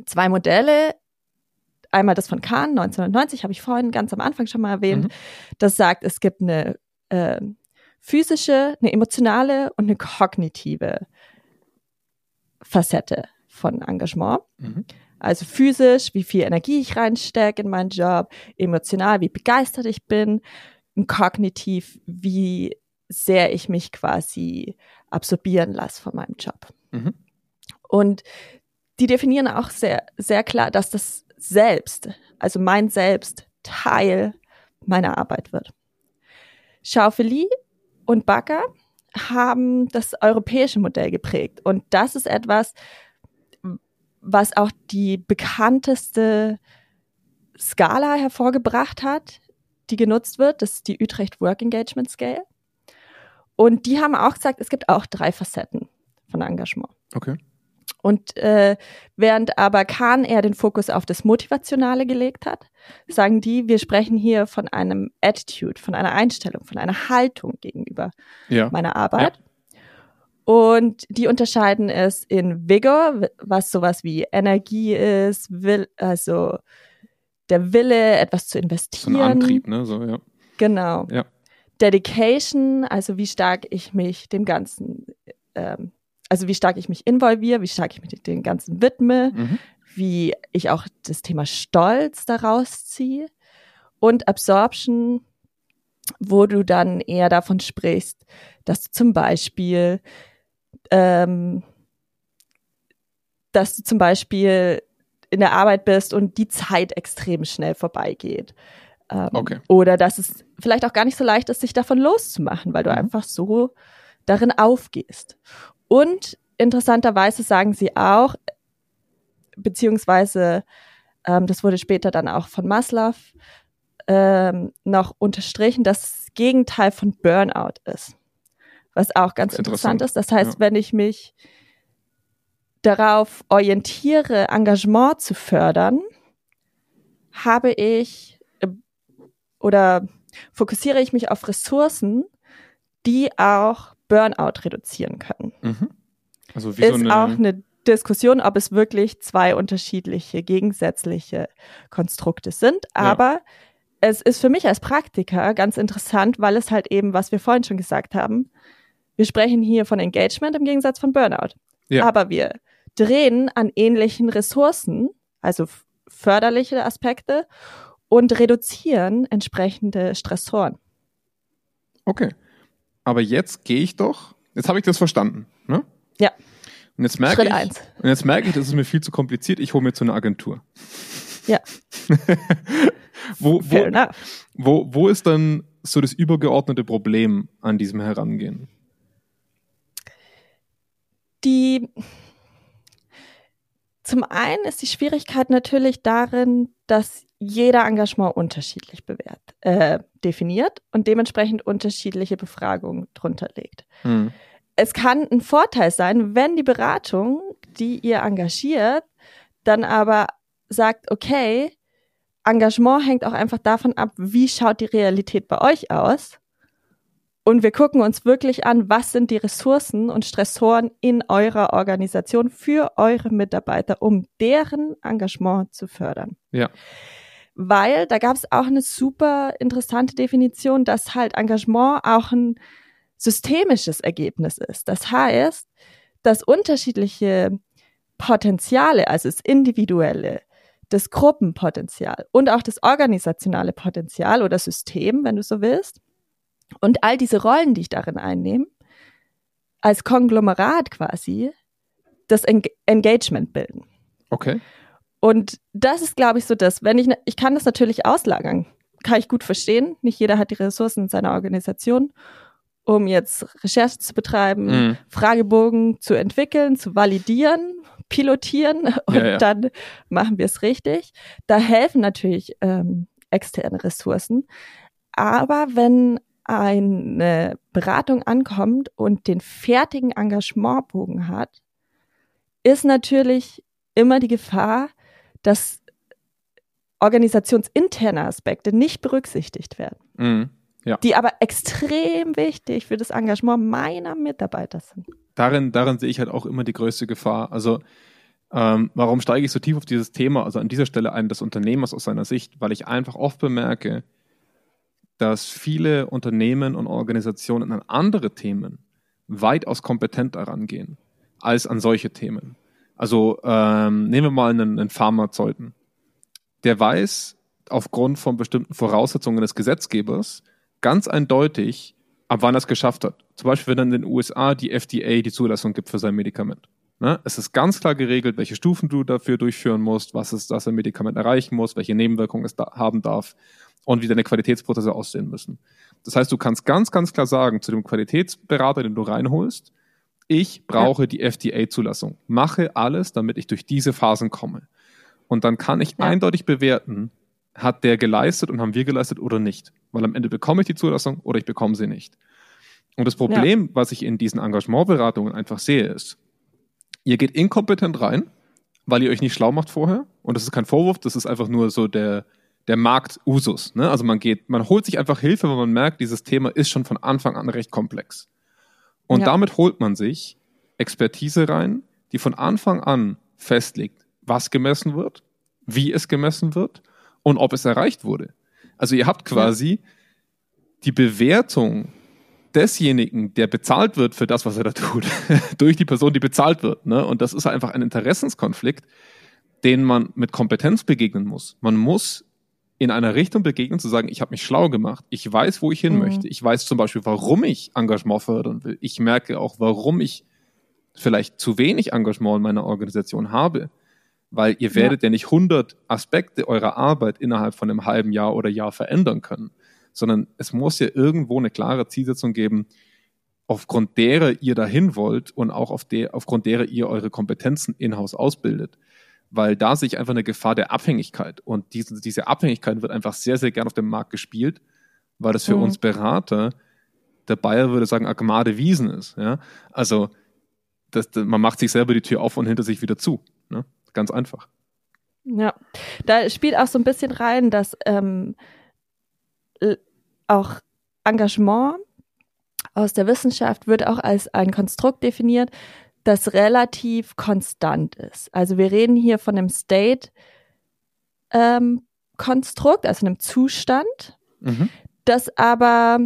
zwei Modelle. Einmal das von Kahn, 1990, habe ich vorhin ganz am Anfang schon mal erwähnt. Mhm. Das sagt, es gibt eine äh, physische, eine emotionale und eine kognitive Facette von Engagement. Mhm. Also physisch, wie viel Energie ich reinstecke in meinen Job, emotional, wie begeistert ich bin, kognitiv, wie sehr ich mich quasi absorbieren lasse von meinem Job. Mhm. Und die definieren auch sehr, sehr klar, dass das Selbst, also mein Selbst, Teil meiner Arbeit wird. Schaufeli und Bakker haben das europäische Modell geprägt. Und das ist etwas, was auch die bekannteste Skala hervorgebracht hat, die genutzt wird. Das ist die Utrecht Work Engagement Scale. Und die haben auch gesagt, es gibt auch drei Facetten von Engagement. Okay. Und äh, während aber Kahn eher den Fokus auf das Motivationale gelegt hat, sagen die, wir sprechen hier von einem Attitude, von einer Einstellung, von einer Haltung gegenüber ja. meiner Arbeit. Ja. Und die unterscheiden es in Vigor, was sowas wie Energie ist, will, also der Wille, etwas zu investieren. So ein Antrieb, ne? So, ja. Genau. Ja. Dedication, also wie stark ich mich dem Ganzen, ähm, also wie stark ich mich involviere, wie stark ich mich dem Ganzen widme, mhm. wie ich auch das Thema Stolz daraus ziehe. Und Absorption, wo du dann eher davon sprichst, dass du zum Beispiel, ähm, dass du zum Beispiel in der Arbeit bist und die Zeit extrem schnell vorbeigeht. Ähm, okay. Oder dass es vielleicht auch gar nicht so leicht ist, sich davon loszumachen, weil du mhm. einfach so darin aufgehst. Und interessanterweise sagen sie auch, beziehungsweise ähm, das wurde später dann auch von Maslow ähm, noch unterstrichen, dass das Gegenteil von Burnout ist. Was auch ganz interessant, interessant ist. Das heißt, ja. wenn ich mich darauf orientiere, Engagement zu fördern, habe ich äh, oder fokussiere ich mich auf Ressourcen, die auch Burnout reduzieren können. Mhm. Also wie ist so eine auch eine Diskussion, ob es wirklich zwei unterschiedliche gegensätzliche Konstrukte sind. Aber ja. es ist für mich als Praktiker ganz interessant, weil es halt eben, was wir vorhin schon gesagt haben, wir sprechen hier von Engagement im Gegensatz von Burnout. Ja. Aber wir drehen an ähnlichen Ressourcen, also förderliche Aspekte und reduzieren entsprechende Stressoren. Okay. Aber jetzt gehe ich doch, jetzt habe ich das verstanden, ne? Ja. Und jetzt merke Schritt ich, eins. und jetzt merke ich, das ist mir viel zu kompliziert, ich hole mir zu einer Agentur. Ja. [laughs] wo, wo, wo, wo ist dann so das übergeordnete Problem an diesem Herangehen? Die, zum einen ist die Schwierigkeit natürlich darin, dass jeder Engagement unterschiedlich bewährt, äh, definiert und dementsprechend unterschiedliche Befragungen drunter legt. Hm. Es kann ein Vorteil sein, wenn die Beratung, die ihr engagiert, dann aber sagt, okay, Engagement hängt auch einfach davon ab, wie schaut die Realität bei euch aus und wir gucken uns wirklich an, was sind die Ressourcen und Stressoren in eurer Organisation für eure Mitarbeiter, um deren Engagement zu fördern. Ja. Weil da gab es auch eine super interessante Definition, dass halt Engagement auch ein systemisches Ergebnis ist. Das heißt, dass unterschiedliche Potenziale, also das individuelle, das Gruppenpotenzial und auch das organisationale Potenzial oder System, wenn du so willst, und all diese Rollen, die ich darin einnehme, als Konglomerat quasi das Eng Engagement bilden. Okay. Und das ist, glaube ich, so das, wenn ich, ne, ich kann das natürlich auslagern, kann ich gut verstehen. Nicht jeder hat die Ressourcen in seiner Organisation, um jetzt Recherche zu betreiben, mhm. Fragebogen zu entwickeln, zu validieren, pilotieren [laughs] und ja, ja. dann machen wir es richtig. Da helfen natürlich ähm, externe Ressourcen. Aber wenn eine Beratung ankommt und den fertigen Engagementbogen hat, ist natürlich immer die Gefahr, dass organisationsinterne Aspekte nicht berücksichtigt werden. Mhm, ja. Die aber extrem wichtig für das Engagement meiner Mitarbeiter sind. Darin, darin sehe ich halt auch immer die größte Gefahr. Also ähm, warum steige ich so tief auf dieses Thema, also an dieser Stelle ein des Unternehmers aus seiner Sicht? Weil ich einfach oft bemerke, dass viele Unternehmen und Organisationen an andere Themen weitaus kompetenter rangehen als an solche Themen. Also ähm, nehmen wir mal einen, einen Pharmazeuten. Der weiß aufgrund von bestimmten Voraussetzungen des Gesetzgebers ganz eindeutig, ab wann er es geschafft hat. Zum Beispiel, wenn dann in den USA die FDA die Zulassung gibt für sein Medikament. Ne? Es ist ganz klar geregelt, welche Stufen du dafür durchführen musst, was es, das ein Medikament erreichen muss, welche Nebenwirkungen es da haben darf und wie deine Qualitätsprozesse aussehen müssen. Das heißt, du kannst ganz, ganz klar sagen zu dem Qualitätsberater, den du reinholst, ich brauche ja. die FDA-Zulassung. Mache alles, damit ich durch diese Phasen komme. Und dann kann ich ja. eindeutig bewerten, hat der geleistet und haben wir geleistet oder nicht. Weil am Ende bekomme ich die Zulassung oder ich bekomme sie nicht. Und das Problem, ja. was ich in diesen Engagementberatungen einfach sehe, ist, ihr geht inkompetent rein, weil ihr euch nicht schlau macht vorher. Und das ist kein Vorwurf, das ist einfach nur so der, der Marktusus. Ne? Also man geht, man holt sich einfach Hilfe, wenn man merkt, dieses Thema ist schon von Anfang an recht komplex. Und ja. damit holt man sich Expertise rein, die von Anfang an festlegt, was gemessen wird, wie es gemessen wird und ob es erreicht wurde. Also ihr habt quasi ja. die Bewertung desjenigen, der bezahlt wird für das, was er da tut, [laughs] durch die Person, die bezahlt wird. Ne? Und das ist einfach ein Interessenskonflikt, den man mit Kompetenz begegnen muss. Man muss in einer Richtung begegnen, zu sagen, ich habe mich schlau gemacht, ich weiß, wo ich hin mhm. möchte, ich weiß zum Beispiel, warum ich Engagement fördern will, ich merke auch, warum ich vielleicht zu wenig Engagement in meiner Organisation habe, weil ihr werdet ja, ja nicht 100 Aspekte eurer Arbeit innerhalb von einem halben Jahr oder Jahr verändern können, sondern es muss ja irgendwo eine klare Zielsetzung geben, aufgrund derer ihr dahin wollt und auch auf der, aufgrund derer ihr eure Kompetenzen in-house ausbildet weil da sehe ich einfach eine Gefahr der Abhängigkeit. Und diese, diese Abhängigkeit wird einfach sehr, sehr gern auf dem Markt gespielt, weil das für mhm. uns Berater, der Bayer würde sagen, Agmade Wiesen ist. Ja? Also das, man macht sich selber die Tür auf und hinter sich wieder zu. Ne? Ganz einfach. Ja, da spielt auch so ein bisschen rein, dass ähm, auch Engagement aus der Wissenschaft wird auch als ein Konstrukt definiert, das relativ konstant ist. Also wir reden hier von einem State-Konstrukt, ähm, also einem Zustand, mhm. das aber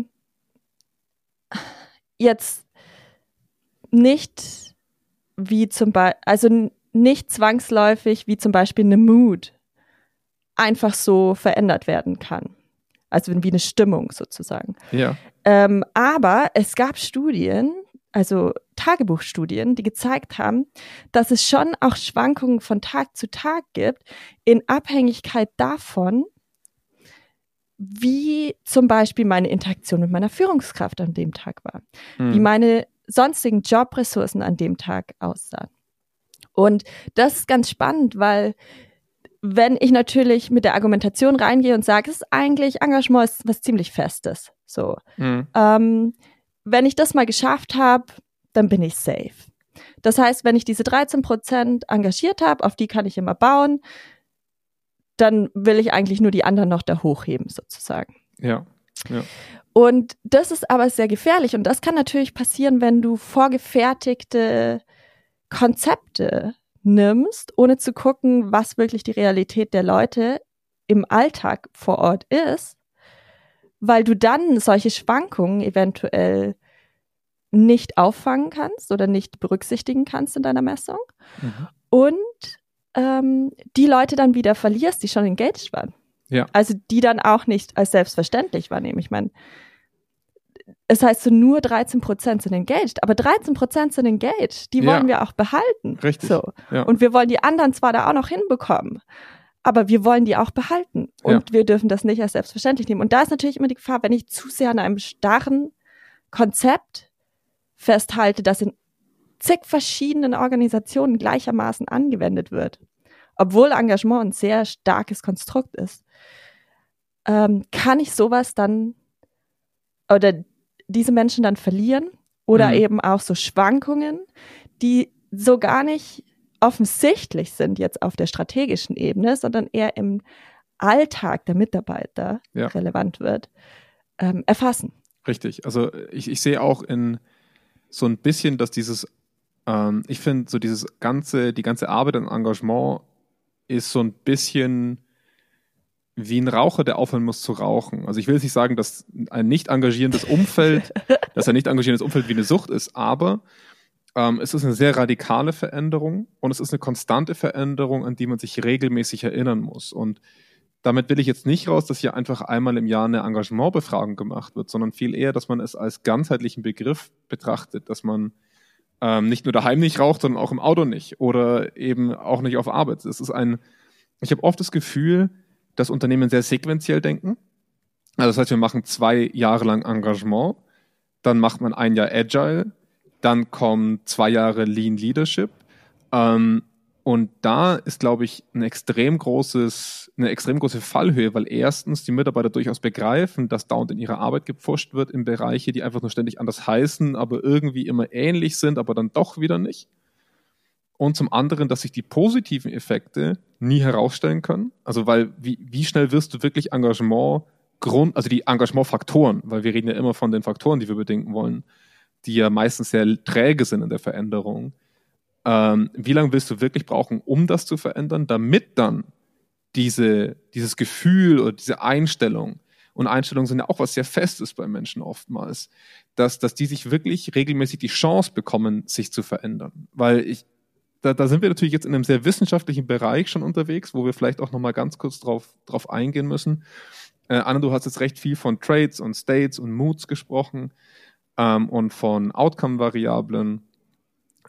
jetzt nicht wie zum Beispiel, also nicht zwangsläufig wie zum Beispiel eine Mood einfach so verändert werden kann. Also wie eine Stimmung sozusagen. Ja. Ähm, aber es gab Studien, also Tagebuchstudien, die gezeigt haben, dass es schon auch Schwankungen von Tag zu Tag gibt in Abhängigkeit davon, wie zum Beispiel meine Interaktion mit meiner Führungskraft an dem Tag war, hm. wie meine sonstigen Jobressourcen an dem Tag aussahen. Und das ist ganz spannend, weil wenn ich natürlich mit der Argumentation reingehe und sage, es ist eigentlich Engagement ist was ziemlich Festes, so. Hm. Ähm, wenn ich das mal geschafft habe, dann bin ich safe. Das heißt, wenn ich diese 13 Prozent engagiert habe, auf die kann ich immer bauen, dann will ich eigentlich nur die anderen noch da hochheben, sozusagen. Ja. ja. Und das ist aber sehr gefährlich. Und das kann natürlich passieren, wenn du vorgefertigte Konzepte nimmst, ohne zu gucken, was wirklich die Realität der Leute im Alltag vor Ort ist, weil du dann solche Schwankungen eventuell nicht auffangen kannst oder nicht berücksichtigen kannst in deiner Messung. Mhm. Und ähm, die Leute dann wieder verlierst, die schon engaged waren. Ja. Also die dann auch nicht als selbstverständlich wahrnehmen. Ich meine, es heißt so nur 13 Prozent sind engaged, aber 13 Prozent sind engaged. Die wollen ja. wir auch behalten. Richtig. So. Ja. Und wir wollen die anderen zwar da auch noch hinbekommen, aber wir wollen die auch behalten. Und ja. wir dürfen das nicht als selbstverständlich nehmen. Und da ist natürlich immer die Gefahr, wenn ich zu sehr an einem starren Konzept festhalte, das in zig verschiedenen Organisationen gleichermaßen angewendet wird, obwohl Engagement ein sehr starkes Konstrukt ist, ähm, kann ich sowas dann oder diese Menschen dann verlieren oder mhm. eben auch so Schwankungen, die so gar nicht offensichtlich sind jetzt auf der strategischen Ebene, sondern eher im Alltag der Mitarbeiter ja. relevant wird, ähm, erfassen. Richtig. Also ich, ich sehe auch in so ein bisschen, dass dieses, ähm, ich finde, so dieses ganze, die ganze Arbeit und Engagement ist so ein bisschen wie ein Raucher, der aufhören muss zu rauchen. Also ich will jetzt nicht sagen, dass ein nicht engagierendes Umfeld, [laughs] dass ein nicht engagierendes Umfeld wie eine Sucht ist, aber ähm, es ist eine sehr radikale Veränderung und es ist eine konstante Veränderung, an die man sich regelmäßig erinnern muss. Und damit will ich jetzt nicht raus, dass hier einfach einmal im Jahr eine Engagementbefragung gemacht wird, sondern viel eher, dass man es als ganzheitlichen Begriff betrachtet, dass man ähm, nicht nur daheim nicht raucht, sondern auch im Auto nicht oder eben auch nicht auf Arbeit. Es ist ein, ich habe oft das Gefühl, dass Unternehmen sehr sequenziell denken. Also das heißt, wir machen zwei Jahre lang Engagement, dann macht man ein Jahr Agile, dann kommen zwei Jahre Lean Leadership. Ähm, und da ist, glaube ich, ein extrem großes, eine extrem große Fallhöhe, weil erstens die Mitarbeiter durchaus begreifen, dass dauernd in ihrer Arbeit gepfuscht wird in Bereiche, die einfach nur ständig anders heißen, aber irgendwie immer ähnlich sind, aber dann doch wieder nicht und zum anderen, dass sich die positiven Effekte nie herausstellen können. Also weil wie, wie schnell wirst du wirklich Engagement Grund, also die Engagementfaktoren, weil wir reden ja immer von den Faktoren, die wir bedenken wollen, die ja meistens sehr träge sind in der Veränderung. Ähm, wie lange willst du wirklich brauchen, um das zu verändern, damit dann diese, dieses Gefühl oder diese Einstellung, und Einstellungen sind ja auch was sehr Festes bei Menschen oftmals, dass, dass die sich wirklich regelmäßig die Chance bekommen, sich zu verändern. Weil ich, da, da sind wir natürlich jetzt in einem sehr wissenschaftlichen Bereich schon unterwegs, wo wir vielleicht auch nochmal ganz kurz drauf, drauf eingehen müssen. Äh, Anna, du hast jetzt recht viel von Traits und States und Moods gesprochen ähm, und von Outcome-Variablen.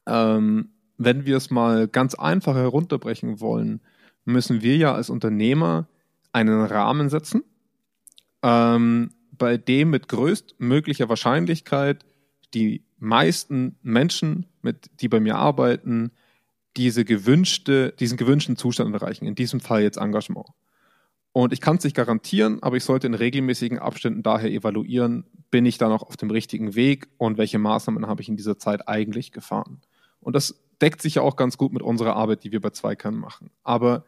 Ähm, wenn wir es mal ganz einfach herunterbrechen wollen, müssen wir ja als Unternehmer einen Rahmen setzen, ähm, bei dem mit größtmöglicher Wahrscheinlichkeit die meisten Menschen, mit, die bei mir arbeiten, diese gewünschte, diesen gewünschten Zustand erreichen. In diesem Fall jetzt Engagement. Und ich kann es nicht garantieren, aber ich sollte in regelmäßigen Abständen daher evaluieren, bin ich da noch auf dem richtigen Weg und welche Maßnahmen habe ich in dieser Zeit eigentlich gefahren. Und das deckt sich ja auch ganz gut mit unserer Arbeit, die wir bei Zweikern machen. Aber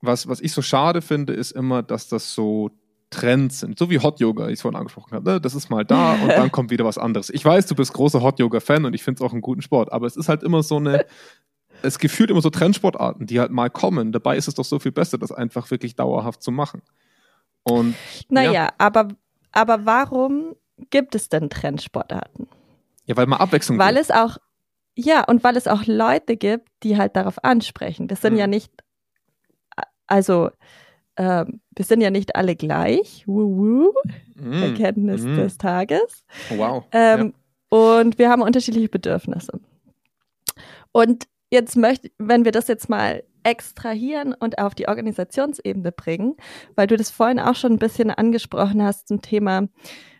was, was ich so schade finde, ist immer, dass das so Trends sind. So wie Hot Yoga, ich es vorhin angesprochen habe. Ne? Das ist mal da und [laughs] dann kommt wieder was anderes. Ich weiß, du bist großer Hot Yoga-Fan und ich finde es auch einen guten Sport, aber es ist halt immer so eine, [laughs] es gefühlt immer so Trendsportarten, die halt mal kommen. Dabei ist es doch so viel besser, das einfach wirklich dauerhaft zu machen. Und naja, ja. aber, aber warum gibt es denn Trendsportarten? Ja, weil man Abwechslung Weil gibt. es auch, ja, und weil es auch Leute gibt, die halt darauf ansprechen. Das sind mhm. ja nicht, also äh, wir sind ja nicht alle gleich. Woo Mhm. Erkenntnis mhm. des Tages. Wow. Ähm, ja. Und wir haben unterschiedliche Bedürfnisse. Und jetzt möchte, wenn wir das jetzt mal extrahieren und auf die Organisationsebene bringen, weil du das vorhin auch schon ein bisschen angesprochen hast zum Thema,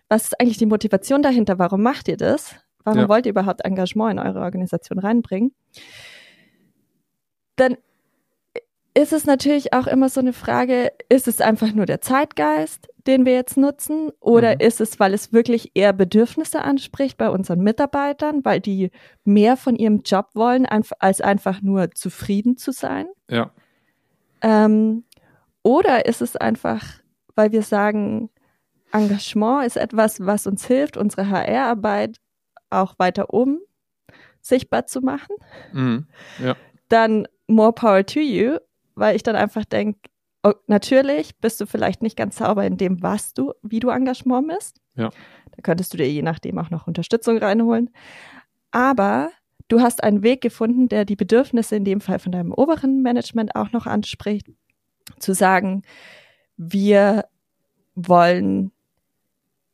was ist eigentlich die Motivation dahinter? Warum macht ihr das? Warum ja. wollt ihr überhaupt Engagement in eure Organisation reinbringen? Dann ist es natürlich auch immer so eine Frage, ist es einfach nur der Zeitgeist, den wir jetzt nutzen, oder mhm. ist es, weil es wirklich eher Bedürfnisse anspricht bei unseren Mitarbeitern, weil die mehr von ihrem Job wollen, als einfach nur zufrieden zu sein? Ja. Ähm, oder ist es einfach, weil wir sagen, Engagement ist etwas, was uns hilft, unsere HR-Arbeit auch weiter oben sichtbar zu machen? Mhm. Ja. Dann more power to you weil ich dann einfach denke, oh, natürlich bist du vielleicht nicht ganz sauber in dem, was du, wie du Engagement misst. Ja. Da könntest du dir je nachdem auch noch Unterstützung reinholen. Aber du hast einen Weg gefunden, der die Bedürfnisse in dem Fall von deinem oberen Management auch noch anspricht, zu sagen, wir wollen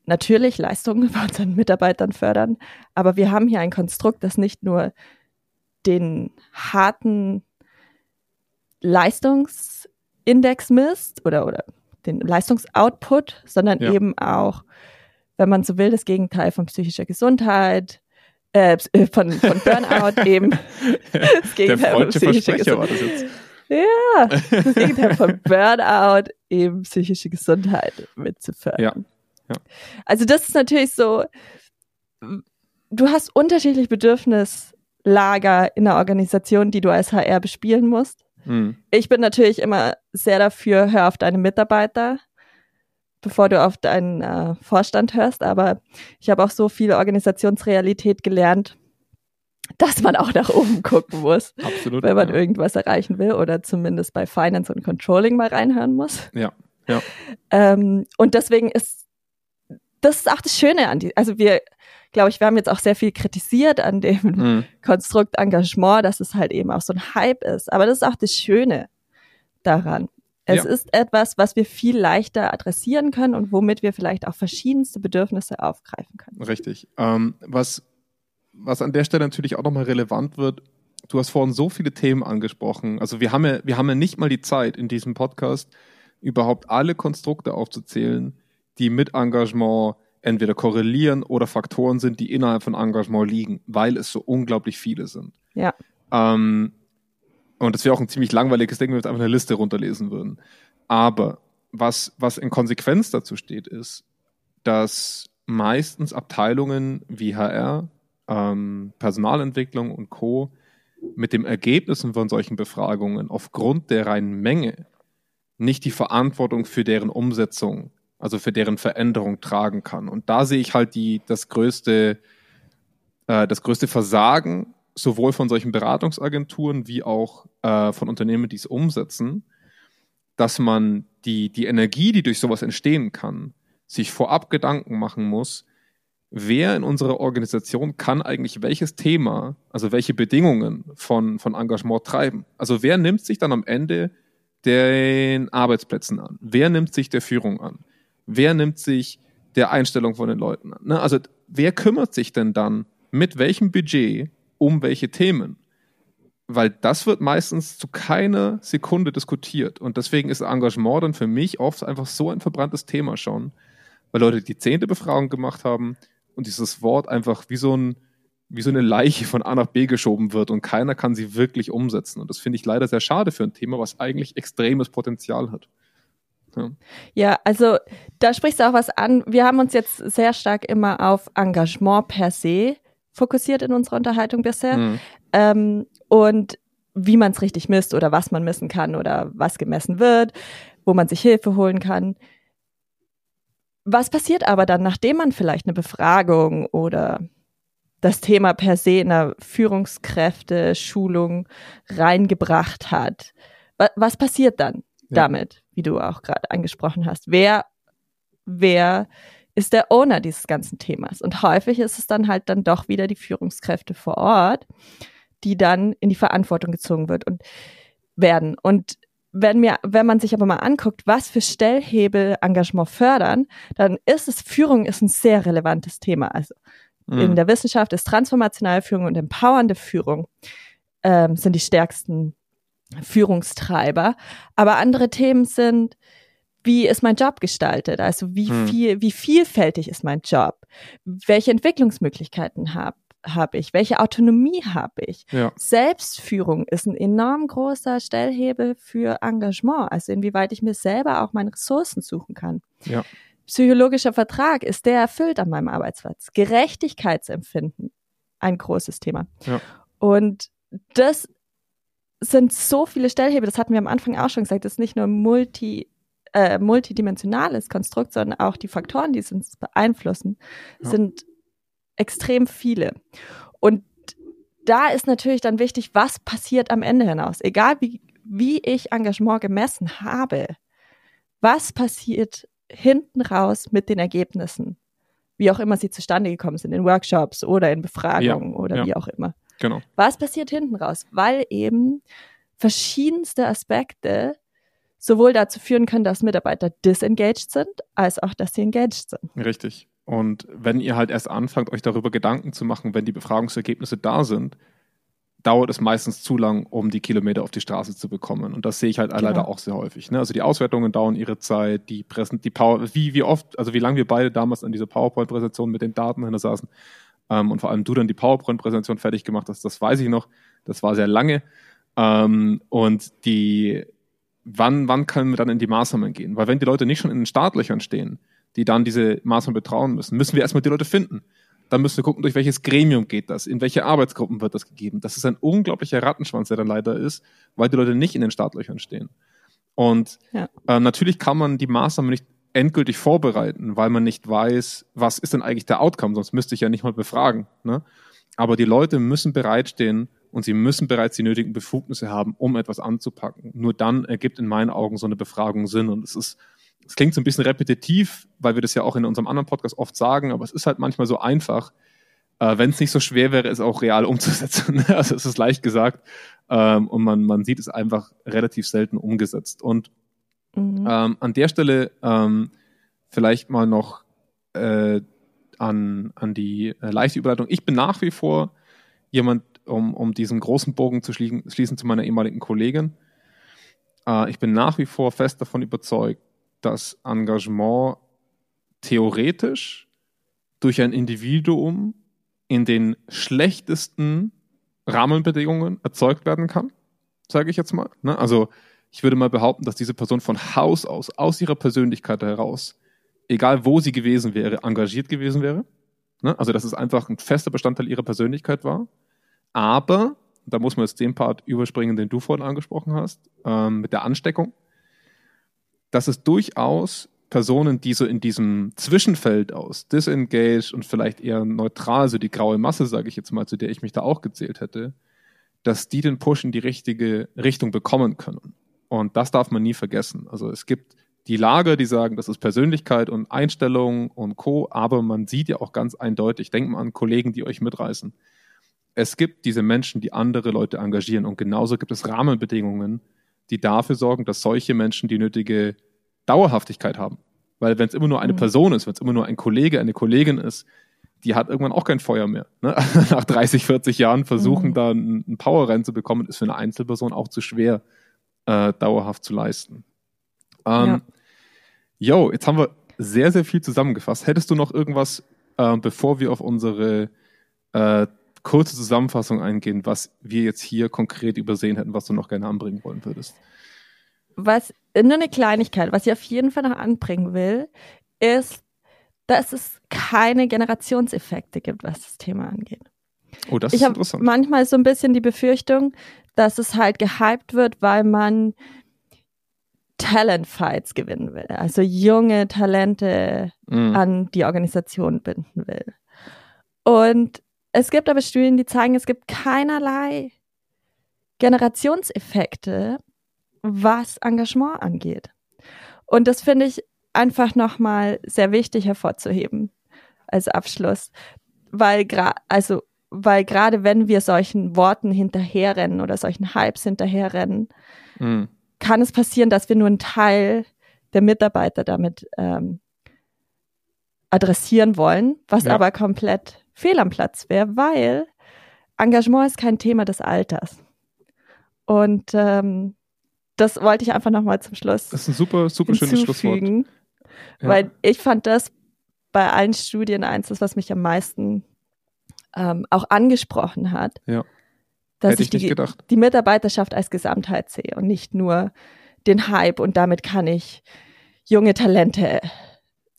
natürlich Leistungen bei [laughs] unseren Mitarbeitern fördern, aber wir haben hier ein Konstrukt, das nicht nur den harten Leistungsindex misst oder, oder den Leistungsoutput, sondern Ja. eben auch, wenn man so will, das Gegenteil von psychischer Gesundheit, äh, äh, von, von Burnout [laughs] eben. Das Gegenteil von psychischer Gesundheit. Ja, das Gegenteil von Burnout, eben psychische Gesundheit mitzufördern. Ja, ja. Also das ist natürlich so, du hast unterschiedliche Bedürfnislager in der Organisation, die du als HR bespielen musst. Mhm. Ich bin natürlich immer sehr dafür, hör auf deine Mitarbeiter, bevor du auf deinen äh, Vorstand hörst. Aber ich habe auch so viel Organisationsrealität gelernt, dass man auch nach oben gucken muss, Absolut. wenn man ja. irgendwas erreichen will oder zumindest bei Finance und Controlling mal reinhören muss. Ja, ja. Ähm, und deswegen ist das ist auch das Schöne an die, also wir, glaube ich, wir haben jetzt auch sehr viel kritisiert an dem Mhm. Konstrukt Engagement, dass es halt eben auch so ein Hype ist. Aber das ist auch das Schöne daran. Es Ja. ist etwas, was wir viel leichter adressieren können und womit wir vielleicht auch verschiedenste Bedürfnisse aufgreifen können. Richtig. Ähm, was, was an der Stelle natürlich auch nochmal relevant wird, du hast vorhin so viele Themen angesprochen. Also wir haben ja, wir haben ja nicht mal die Zeit in diesem Podcast, überhaupt alle Konstrukte aufzuzählen, die mit Engagement entweder korrelieren oder Faktoren sind, die innerhalb von Engagement liegen, weil es so unglaublich viele sind. Ja. Ähm, und das wäre auch ein ziemlich langweiliges Ding, wenn wir jetzt einfach eine Liste runterlesen würden. Aber was, was in Konsequenz dazu steht, ist, dass meistens Abteilungen wie HR, ähm, Personalentwicklung und Co. mit den Ergebnissen von solchen Befragungen aufgrund der reinen Menge nicht die Verantwortung für deren Umsetzung, also für deren Veränderung tragen kann. Und da sehe ich halt die, das größte, äh, das größte Versagen sowohl von solchen Beratungsagenturen wie auch äh, von Unternehmen, die es umsetzen, dass man die, die Energie, die durch sowas entstehen kann, sich vorab Gedanken machen muss, wer in unserer Organisation kann eigentlich welches Thema, also welche Bedingungen von, von Engagement treiben. Also wer nimmt sich dann am Ende den Arbeitsplätzen an? Wer nimmt sich der Führung an? Wer nimmt sich der Einstellung von den Leuten an? Ne? Also wer kümmert sich denn dann mit welchem Budget um welche Themen? Weil das wird meistens zu keiner Sekunde diskutiert. Und deswegen ist Engagement dann für mich oft einfach so ein verbranntes Thema schon, weil Leute die zehnte Befragung gemacht haben und dieses Wort einfach wie so, ein, wie so eine Leiche von A nach B geschoben wird und keiner kann sie wirklich umsetzen. Und das finde ich leider sehr schade für ein Thema, was eigentlich extremes Potenzial hat. Ja. Ja, also da sprichst du auch was an. Wir haben uns jetzt sehr stark immer auf Engagement per se fokussiert in unserer Unterhaltung bisher. Mhm. Ähm, und wie man es richtig misst oder was man messen kann oder was gemessen wird, wo man sich Hilfe holen kann. Was passiert aber dann, nachdem man vielleicht eine Befragung oder das Thema per se in einer Führungskräfte-Schulung reingebracht hat? Was, was passiert dann Ja. damit, wie du auch gerade angesprochen hast? Wer, wer ist der Owner dieses ganzen Themas? Und häufig ist es dann halt dann doch wieder die Führungskräfte vor Ort, die dann in die Verantwortung gezogen wird und werden. Und wenn mir, wenn man sich aber mal anguckt, was für Stellhebel Engagement fördern, dann ist es, Führung ist ein sehr relevantes Thema. Also in Mhm. der Wissenschaft ist transformationale Führung und empowernde Führung ähm, sind die stärksten Führungstreiber. Aber andere Themen sind, wie ist mein Job gestaltet? Also wie Hm. viel, wie vielfältig ist mein Job? Welche Entwicklungsmöglichkeiten habe hab ich? Welche Autonomie habe ich? Ja. Selbstführung ist ein enorm großer Stellhebel für Engagement. Also inwieweit ich mir selber auch meine Ressourcen suchen kann. Ja. Psychologischer Vertrag, ist der erfüllt an meinem Arbeitsplatz? Gerechtigkeitsempfinden, ein großes Thema. Ja. Und das sind so viele Stellhebel, das hatten wir am Anfang auch schon gesagt, das ist nicht nur multi, äh, multidimensionales Konstrukt, sondern auch die Faktoren, die es uns beeinflussen, Ja. sind extrem viele. Und da ist natürlich dann wichtig, was passiert am Ende hinaus. Egal wie, wie ich Engagement gemessen habe, was passiert hinten raus mit den Ergebnissen? Wie auch immer sie zustande gekommen sind, in Workshops oder in Befragungen Ja, oder ja. wie auch immer. Genau. Was passiert hinten raus? Weil eben verschiedenste Aspekte sowohl dazu führen können, dass Mitarbeiter disengaged sind, als auch, dass sie engaged sind. Richtig. Und wenn ihr halt erst anfangt, euch darüber Gedanken zu machen, wenn die Befragungsergebnisse da sind, dauert es meistens zu lang, um die Kilometer auf die Straße zu bekommen. Und das sehe ich halt Genau. leider auch sehr häufig. Ne? Also die Auswertungen dauern ihre Zeit, die Präsent, die Power, wie, wie oft, also wie lange wir beide damals an dieser PowerPoint-Präsentation mit den Daten hinter saßen ähm, und vor allem du dann die PowerPoint-Präsentation fertig gemacht hast, das weiß ich noch. Das war sehr lange. Ähm, und die, wann, wann können wir dann in die Maßnahmen gehen? Weil wenn die Leute nicht schon in den Startlöchern stehen, die dann diese Maßnahmen betrauen müssen, müssen wir erstmal die Leute finden. Dann müssen wir gucken, durch welches Gremium geht das, in welche Arbeitsgruppen wird das gegeben. Das ist ein unglaublicher Rattenschwanz, der dann leider ist, weil die Leute nicht in den Startlöchern stehen. Und Ja. äh, natürlich kann man die Maßnahmen nicht endgültig vorbereiten, weil man nicht weiß, was ist denn eigentlich der Outcome, sonst müsste ich ja nicht mal befragen. Ne? Aber die Leute müssen bereitstehen und sie müssen bereits die nötigen Befugnisse haben, um etwas anzupacken. Nur dann ergibt in meinen Augen so eine Befragung Sinn. Und es ist, es klingt so ein bisschen repetitiv, weil wir das ja auch in unserem anderen Podcast oft sagen, aber es ist halt manchmal so einfach, äh, wenn es nicht so schwer wäre, es auch real [laughs] umzusetzen. also es ist leicht gesagt ähm, und man, man sieht es einfach relativ selten umgesetzt. Und Mhm. ähm, an der Stelle ähm, vielleicht mal noch äh, an, an die äh, leichte Überleitung. Ich bin nach wie vor jemand, um, um diesen großen Bogen zu schließen, schließen zu meiner ehemaligen Kollegin. Äh, ich bin nach wie vor fest davon überzeugt, dass Engagement theoretisch durch ein Individuum in den schlechtesten Rahmenbedingungen erzeugt werden kann, sage ich jetzt mal. Ne? Also ich würde mal behaupten, dass diese Person von Haus aus, aus ihrer Persönlichkeit heraus, egal wo sie gewesen wäre, engagiert gewesen wäre. Ne? Also dass es einfach ein fester Bestandteil ihrer Persönlichkeit war. Aber, da muss man jetzt den Part überspringen, den du vorhin angesprochen hast, ähm, mit der Ansteckung, dass es durchaus Personen, die so in diesem Zwischenfeld aus disengaged und vielleicht eher neutral, so die graue Masse, sage ich jetzt mal, zu der ich mich da auch gezählt hätte, dass die den Push in die richtige Richtung bekommen können. Und das darf man nie vergessen. Also es gibt die Lager, die sagen, das ist Persönlichkeit und Einstellung und Co., aber man sieht ja auch ganz eindeutig, denkt mal an Kollegen, die euch mitreißen. Es gibt diese Menschen, die andere Leute engagieren und genauso gibt es Rahmenbedingungen, die dafür sorgen, dass solche Menschen die nötige Dauerhaftigkeit haben. Weil wenn es immer nur eine Mhm. Person ist, wenn es immer nur ein Kollege, eine Kollegin ist, die hat irgendwann auch kein Feuer mehr. Ne? [laughs] Nach 30, 40 Jahren versuchen, Mhm. da einen, einen Power-Rennen zu bekommen, ist für eine Einzelperson auch zu schwer, äh, dauerhaft zu leisten. Ähm, Jo, jetzt haben wir sehr, sehr viel zusammengefasst. Hättest du noch irgendwas, äh, bevor wir auf unsere äh, kurze Zusammenfassung eingehen, was wir jetzt hier konkret übersehen hätten, was du noch gerne anbringen wollen würdest? Was, nur eine Kleinigkeit, was ich auf jeden Fall noch anbringen will, ist, dass es keine Generationseffekte gibt, was das Thema angeht. Oh, das ich ist habe interessant. manchmal so ein bisschen die Befürchtung, dass es halt gehypt wird, weil man Talent-Fights gewinnen will. Also junge Talente Mhm. an die Organisation binden will. Und es gibt aber Studien, die zeigen, es gibt keinerlei Generationseffekte, was Engagement angeht. Und das finde ich einfach nochmal sehr wichtig hervorzuheben als Abschluss, weil gra also weil gerade wenn wir solchen Worten hinterherrennen oder solchen Hypes hinterherrennen, Mhm. kann es passieren, dass wir nur einen Teil der Mitarbeiter damit ähm, adressieren wollen, was Ja. aber komplett fehl am Platz wäre, weil Engagement ist kein Thema des Alters. Und ähm, das wollte ich einfach nochmal zum Schluss Das ist ein super, super schönes Schlusswort. Ja. weil ich fand das bei allen Studien eins, das, was mich am meisten ähm, auch angesprochen hat, Ja. dass Hätte ich ich die, gedacht. die Mitarbeiterschaft als Gesamtheit sehe und nicht nur den Hype und damit kann ich junge Talente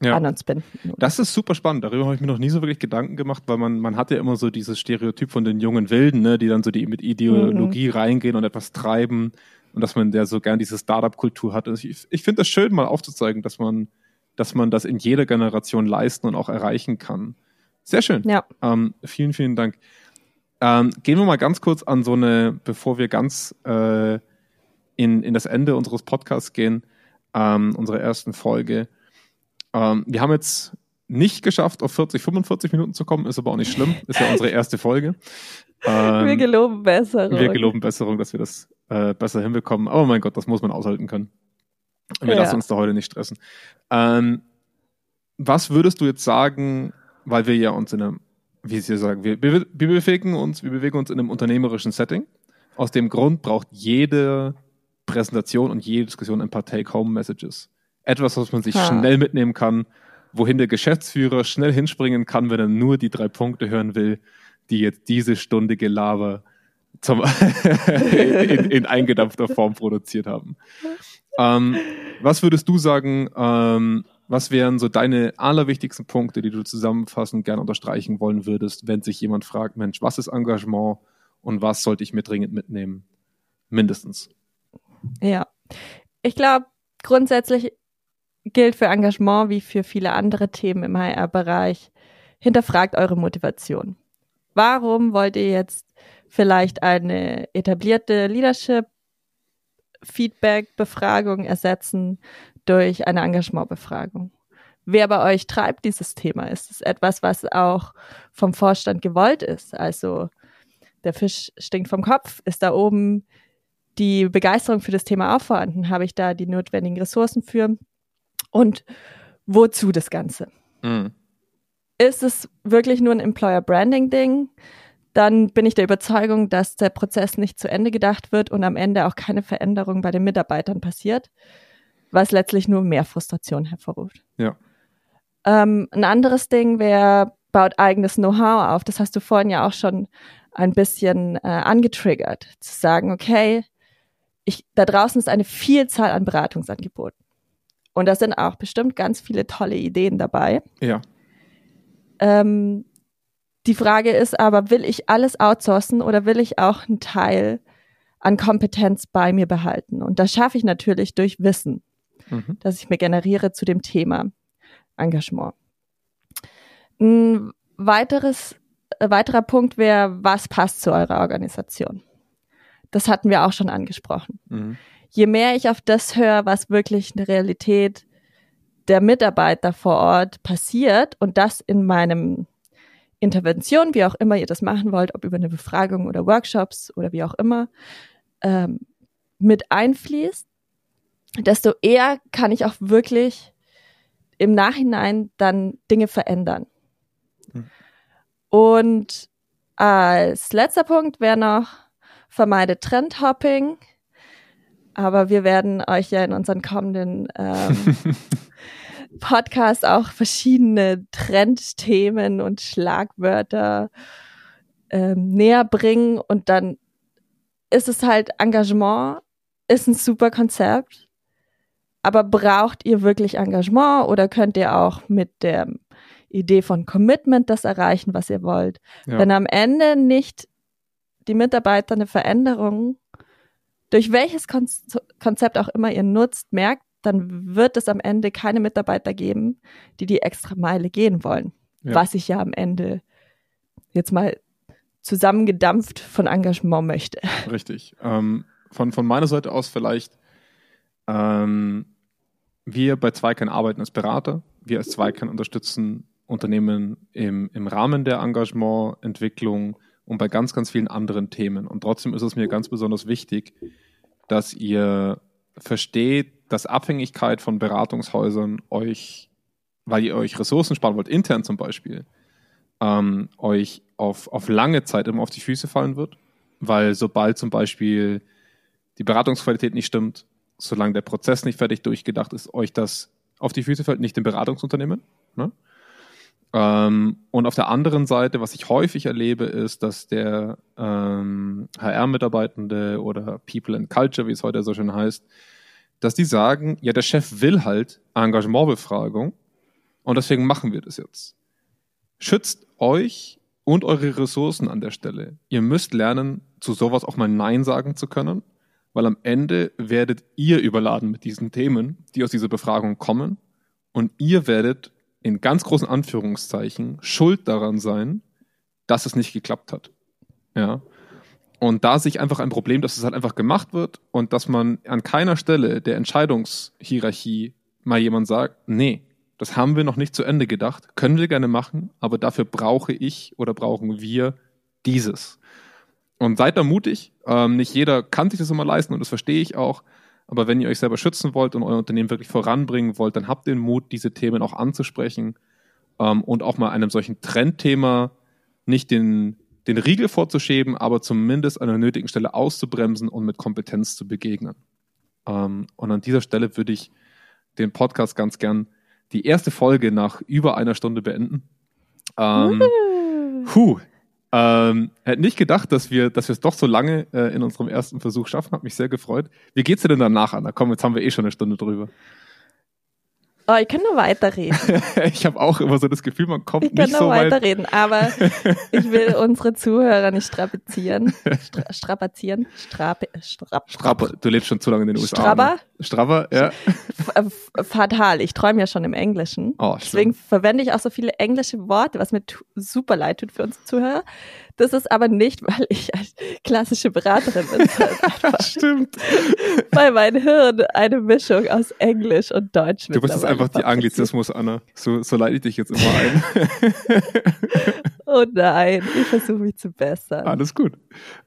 Ja. an uns binden. Das ist super spannend. Darüber habe ich mir noch nie so wirklich Gedanken gemacht, weil man, man hat ja immer so dieses Stereotyp von den jungen Wilden, ne, die dann so die mit Ideologie reingehen und etwas treiben und dass man der so gern diese Startup-Kultur hat. Also ich, ich finde das schön, mal aufzuzeigen, dass man, dass man das in jeder Generation leisten und auch erreichen kann. Sehr schön. Ja. Ähm, vielen, vielen Dank. Ähm, gehen wir mal ganz kurz an so eine, bevor wir ganz äh, in, in das Ende unseres Podcasts gehen, ähm, unserer ersten Folge. Ähm, wir haben jetzt nicht geschafft, auf 40, 45 Minuten zu kommen, ist aber auch nicht schlimm. Ist ja unsere erste Folge. Ähm, wir geloben Besserung. Wir geloben Besserung, dass wir das äh, besser hinbekommen. Aber mein Gott, das muss man aushalten können. Wir ja. lassen uns da heute nicht stressen. Ähm, was würdest du jetzt sagen, weil wir ja uns in einem, wie Sie sagen, wir, wir, bewegen uns, wir bewegen uns in einem unternehmerischen Setting. Aus dem Grund braucht jede Präsentation und jede Diskussion ein paar Take-Home-Messages. Etwas, was man sich ha. schnell mitnehmen kann, wohin der Geschäftsführer schnell hinspringen kann, wenn er nur die drei Punkte hören will, die jetzt diese Stunde Gelaber zum [laughs] in, in, eingedampfter Form produziert haben. Ähm, was würdest du sagen, ähm, was wären so deine allerwichtigsten Punkte, die du zusammenfassend gerne unterstreichen wollen würdest, wenn sich jemand fragt, Mensch, was ist Engagement und was sollte ich mir dringend mitnehmen? Mindestens. Ja, ich glaube, grundsätzlich gilt für Engagement wie für viele andere Themen im HR-Bereich, hinterfragt eure Motivation. Warum wollt ihr jetzt vielleicht eine etablierte Leadership Feedback-Befragung ersetzen durch eine Engagementbefragung? Wer bei euch treibt dieses Thema? Ist es etwas, was auch vom Vorstand gewollt ist? Also der Fisch stinkt vom Kopf. Ist da oben die Begeisterung für das Thema auch vorhanden? Habe ich da die notwendigen Ressourcen für? Und wozu das Ganze? Mhm. Ist es wirklich nur ein Employer Branding Ding? Dann bin ich der Überzeugung, dass der Prozess nicht zu Ende gedacht wird und am Ende auch keine Veränderung bei den Mitarbeitern passiert, was letztlich nur mehr Frustration hervorruft. Ja. Ähm, ein anderes Ding wäre, baut eigenes Know-how auf. Das hast du vorhin ja auch schon ein bisschen äh, angetriggert, zu sagen, okay, ich, da draußen ist eine Vielzahl an Beratungsangeboten. Und da sind auch bestimmt ganz viele tolle Ideen dabei. Ja. Ähm, die Frage ist aber, will ich alles outsourcen oder will ich auch einen Teil an Kompetenz bei mir behalten? Und das schaffe ich natürlich durch Wissen, mhm. das ich mir generiere zu dem Thema Engagement. Ein weiteres, äh, weiterer Punkt wäre, was passt zu eurer Organisation? Das hatten wir auch schon angesprochen. Mhm je mehr ich auf das höre, was wirklich eine Realität der Mitarbeiter vor Ort passiert und das in meinem Intervention, wie auch immer ihr das machen wollt, ob über eine Befragung oder Workshops oder wie auch immer, ähm, mit einfließt, desto eher kann ich auch wirklich im Nachhinein dann Dinge verändern. Hm. Und als letzter Punkt wäre noch, vermeide Trendhopping. Aber wir werden euch ja in unseren kommenden ähm, [laughs] Podcasts auch verschiedene Trendthemen und Schlagwörter ähm, näher bringen. Und dann ist es halt Engagement, ist ein super Konzept. Aber braucht ihr wirklich Engagement oder könnt ihr auch mit der Idee von Commitment das erreichen, was ihr wollt? Ja. Wenn am Ende nicht die Mitarbeiter eine Veränderung durch welches Konzept auch immer ihr nutzt, merkt, dann wird es am Ende keine Mitarbeiter geben, die die extra Meile gehen wollen. Ja. Was ich ja am Ende jetzt mal zusammengedampft von Engagement möchte. Richtig. Ähm, von, von meiner Seite aus vielleicht, ähm, wir bei Zweikern arbeiten als Berater. Wir als Zweikern unterstützen Unternehmen im, im Rahmen der Engagemententwicklung und bei ganz, ganz vielen anderen Themen. Und trotzdem ist es mir ganz besonders wichtig, dass ihr versteht, dass Abhängigkeit von Beratungshäusern euch, weil ihr euch Ressourcen sparen wollt, intern zum Beispiel, ähm, euch auf, auf lange Zeit immer auf die Füße fallen wird. Weil sobald zum Beispiel die Beratungsqualität nicht stimmt, solange der Prozess nicht fertig durchgedacht ist, euch das auf die Füße fällt, nicht dem Beratungsunternehmen. Ne? Ähm, und auf der anderen Seite, was ich häufig erlebe, ist, dass der ähm, HR-Mitarbeitende oder People and Culture, wie es heute so schön heißt, dass die sagen, ja, der Chef will halt Engagementbefragung und deswegen machen wir das jetzt. Schützt euch und eure Ressourcen an der Stelle. Ihr müsst lernen, zu sowas auch mal Nein sagen zu können, weil am Ende werdet ihr überladen mit diesen Themen, die aus dieser Befragung kommen und ihr werdet in ganz großen Anführungszeichen schuld daran sein, dass es nicht geklappt hat. Ja. Und da sehe ich einfach ein Problem, dass es halt einfach gemacht wird und dass man an keiner Stelle der Entscheidungshierarchie mal jemand sagt, nee, das haben wir noch nicht zu Ende gedacht, können wir gerne machen, aber dafür brauche ich oder brauchen wir dieses. Und seid da mutig. Ähm, nicht jeder kann sich das immer leisten und das verstehe ich auch. Aber wenn ihr euch selber schützen wollt und euer Unternehmen wirklich voranbringen wollt, dann habt den Mut, diese Themen auch anzusprechen ähm, und auch mal einem solchen Trendthema nicht den, den Riegel vorzuschieben, aber zumindest an der nötigen Stelle auszubremsen und mit Kompetenz zu begegnen. Ähm, und an dieser Stelle würde ich den Podcast ganz gern die erste Folge nach über einer Stunde beenden. Ähm, puh, ähm, hätte nicht gedacht, dass wir, dass wir es doch so lange äh, in unserem ersten Versuch schaffen. Hat mich sehr gefreut. Wie geht's dir denn danach, Anna? Komm, jetzt haben wir eh schon eine Stunde drüber. Oh, ich kann nur weiterreden. [laughs] ich habe auch immer so das Gefühl, man kommt ich kann nicht nur so weit. weiterreden, aber [laughs] ich will unsere Zuhörer nicht strapazieren. Stra strapazieren. Strape, strap, Strapper, du lebst schon zu lange in den USA. Strabber? Ne? Strabber, ja. F- fatal. Ich träume ja schon im Englischen. Oh, Deswegen verwende ich auch so viele englische Worte, was mir super leid tut für unsere Zuhörer. Das ist aber nicht, [laughs] weil ich als klassische Beraterin bin, [laughs] Stimmt. weil mein Hirn eine Mischung aus Englisch und Deutsch Du bist jetzt einfach die. Anglizismus, Anna. So, so leite ich dich jetzt immer ein. [laughs] Oh nein, ich versuche mich zu bessern. Alles gut.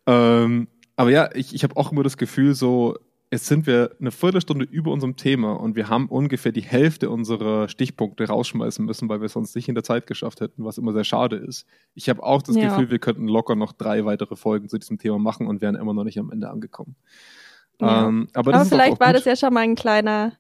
Ähm, aber ja, ich, ich habe auch immer das Gefühl, so, jetzt sind wir eine Viertelstunde über unserem Thema und wir haben ungefähr die Hälfte unserer Stichpunkte rausschmeißen müssen, weil wir es sonst nicht in der Zeit geschafft hätten, was immer sehr schade ist. Ich habe auch das Ja. Gefühl, wir könnten locker noch drei weitere Folgen zu diesem Thema machen und wären immer noch nicht am Ende angekommen. Ja. Ähm, aber Aber vielleicht war gut. das ja schon mal ein kleiner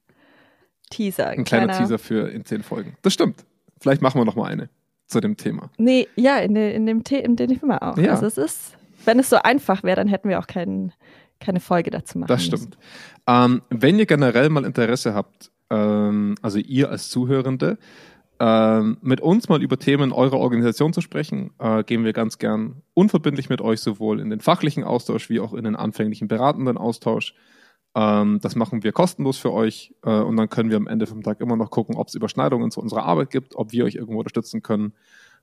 Teaser. ein kleiner Teaser für in zehn Folgen. Das stimmt. Vielleicht machen wir noch mal eine zu dem Thema. Nee, ja, in, in dem The in dem Thema auch. Ja. Also es ist, wenn es so einfach wäre, dann hätten wir auch kein, keine Folge dazu machen Das stimmt. Ähm, wenn ihr generell mal Interesse habt, ähm, also ihr als Zuhörende, ähm, mit uns mal über Themen eurer Organisation zu sprechen, äh, gehen wir ganz gern unverbindlich mit euch sowohl in den fachlichen Austausch wie auch in den anfänglichen beratenden Austausch. Ähm, das machen wir kostenlos für euch äh, und dann können wir am Ende vom Tag immer noch gucken, ob es Überschneidungen zu unserer Arbeit gibt, ob wir euch irgendwo unterstützen können.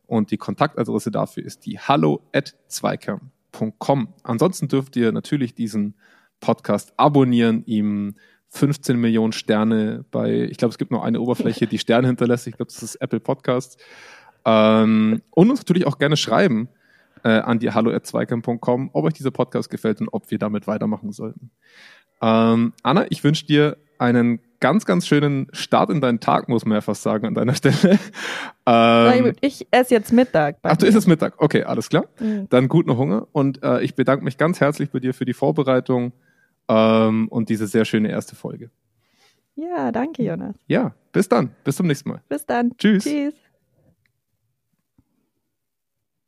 Und die Kontaktadresse dafür ist die hallo at zweikern.com. Ansonsten dürft ihr natürlich diesen Podcast abonnieren, ihm 15 Millionen Sterne bei, ich glaube, es gibt noch eine Oberfläche, die Sterne hinterlässt. Ich glaube, das ist Apple Podcasts. Ähm, und uns natürlich auch gerne schreiben äh, an die hallo@zweikern.com, ob euch dieser Podcast gefällt und ob wir damit weitermachen sollten. Ähm, Anna, ich wünsche dir einen ganz, ganz schönen Start in deinen Tag, muss man ja fast sagen, an deiner [laughs] Stelle. Ähm, Ich esse jetzt Mittag. ach, du isst es Mittag. Okay, alles klar. Mhm. Dann guten Hunger und äh, ich bedanke mich ganz herzlich bei dir für die Vorbereitung ähm, und diese sehr schöne erste Folge. Ja, danke, Jonas. Ja, bis dann. Bis zum nächsten Mal. Bis dann. Tschüss. Tschüss.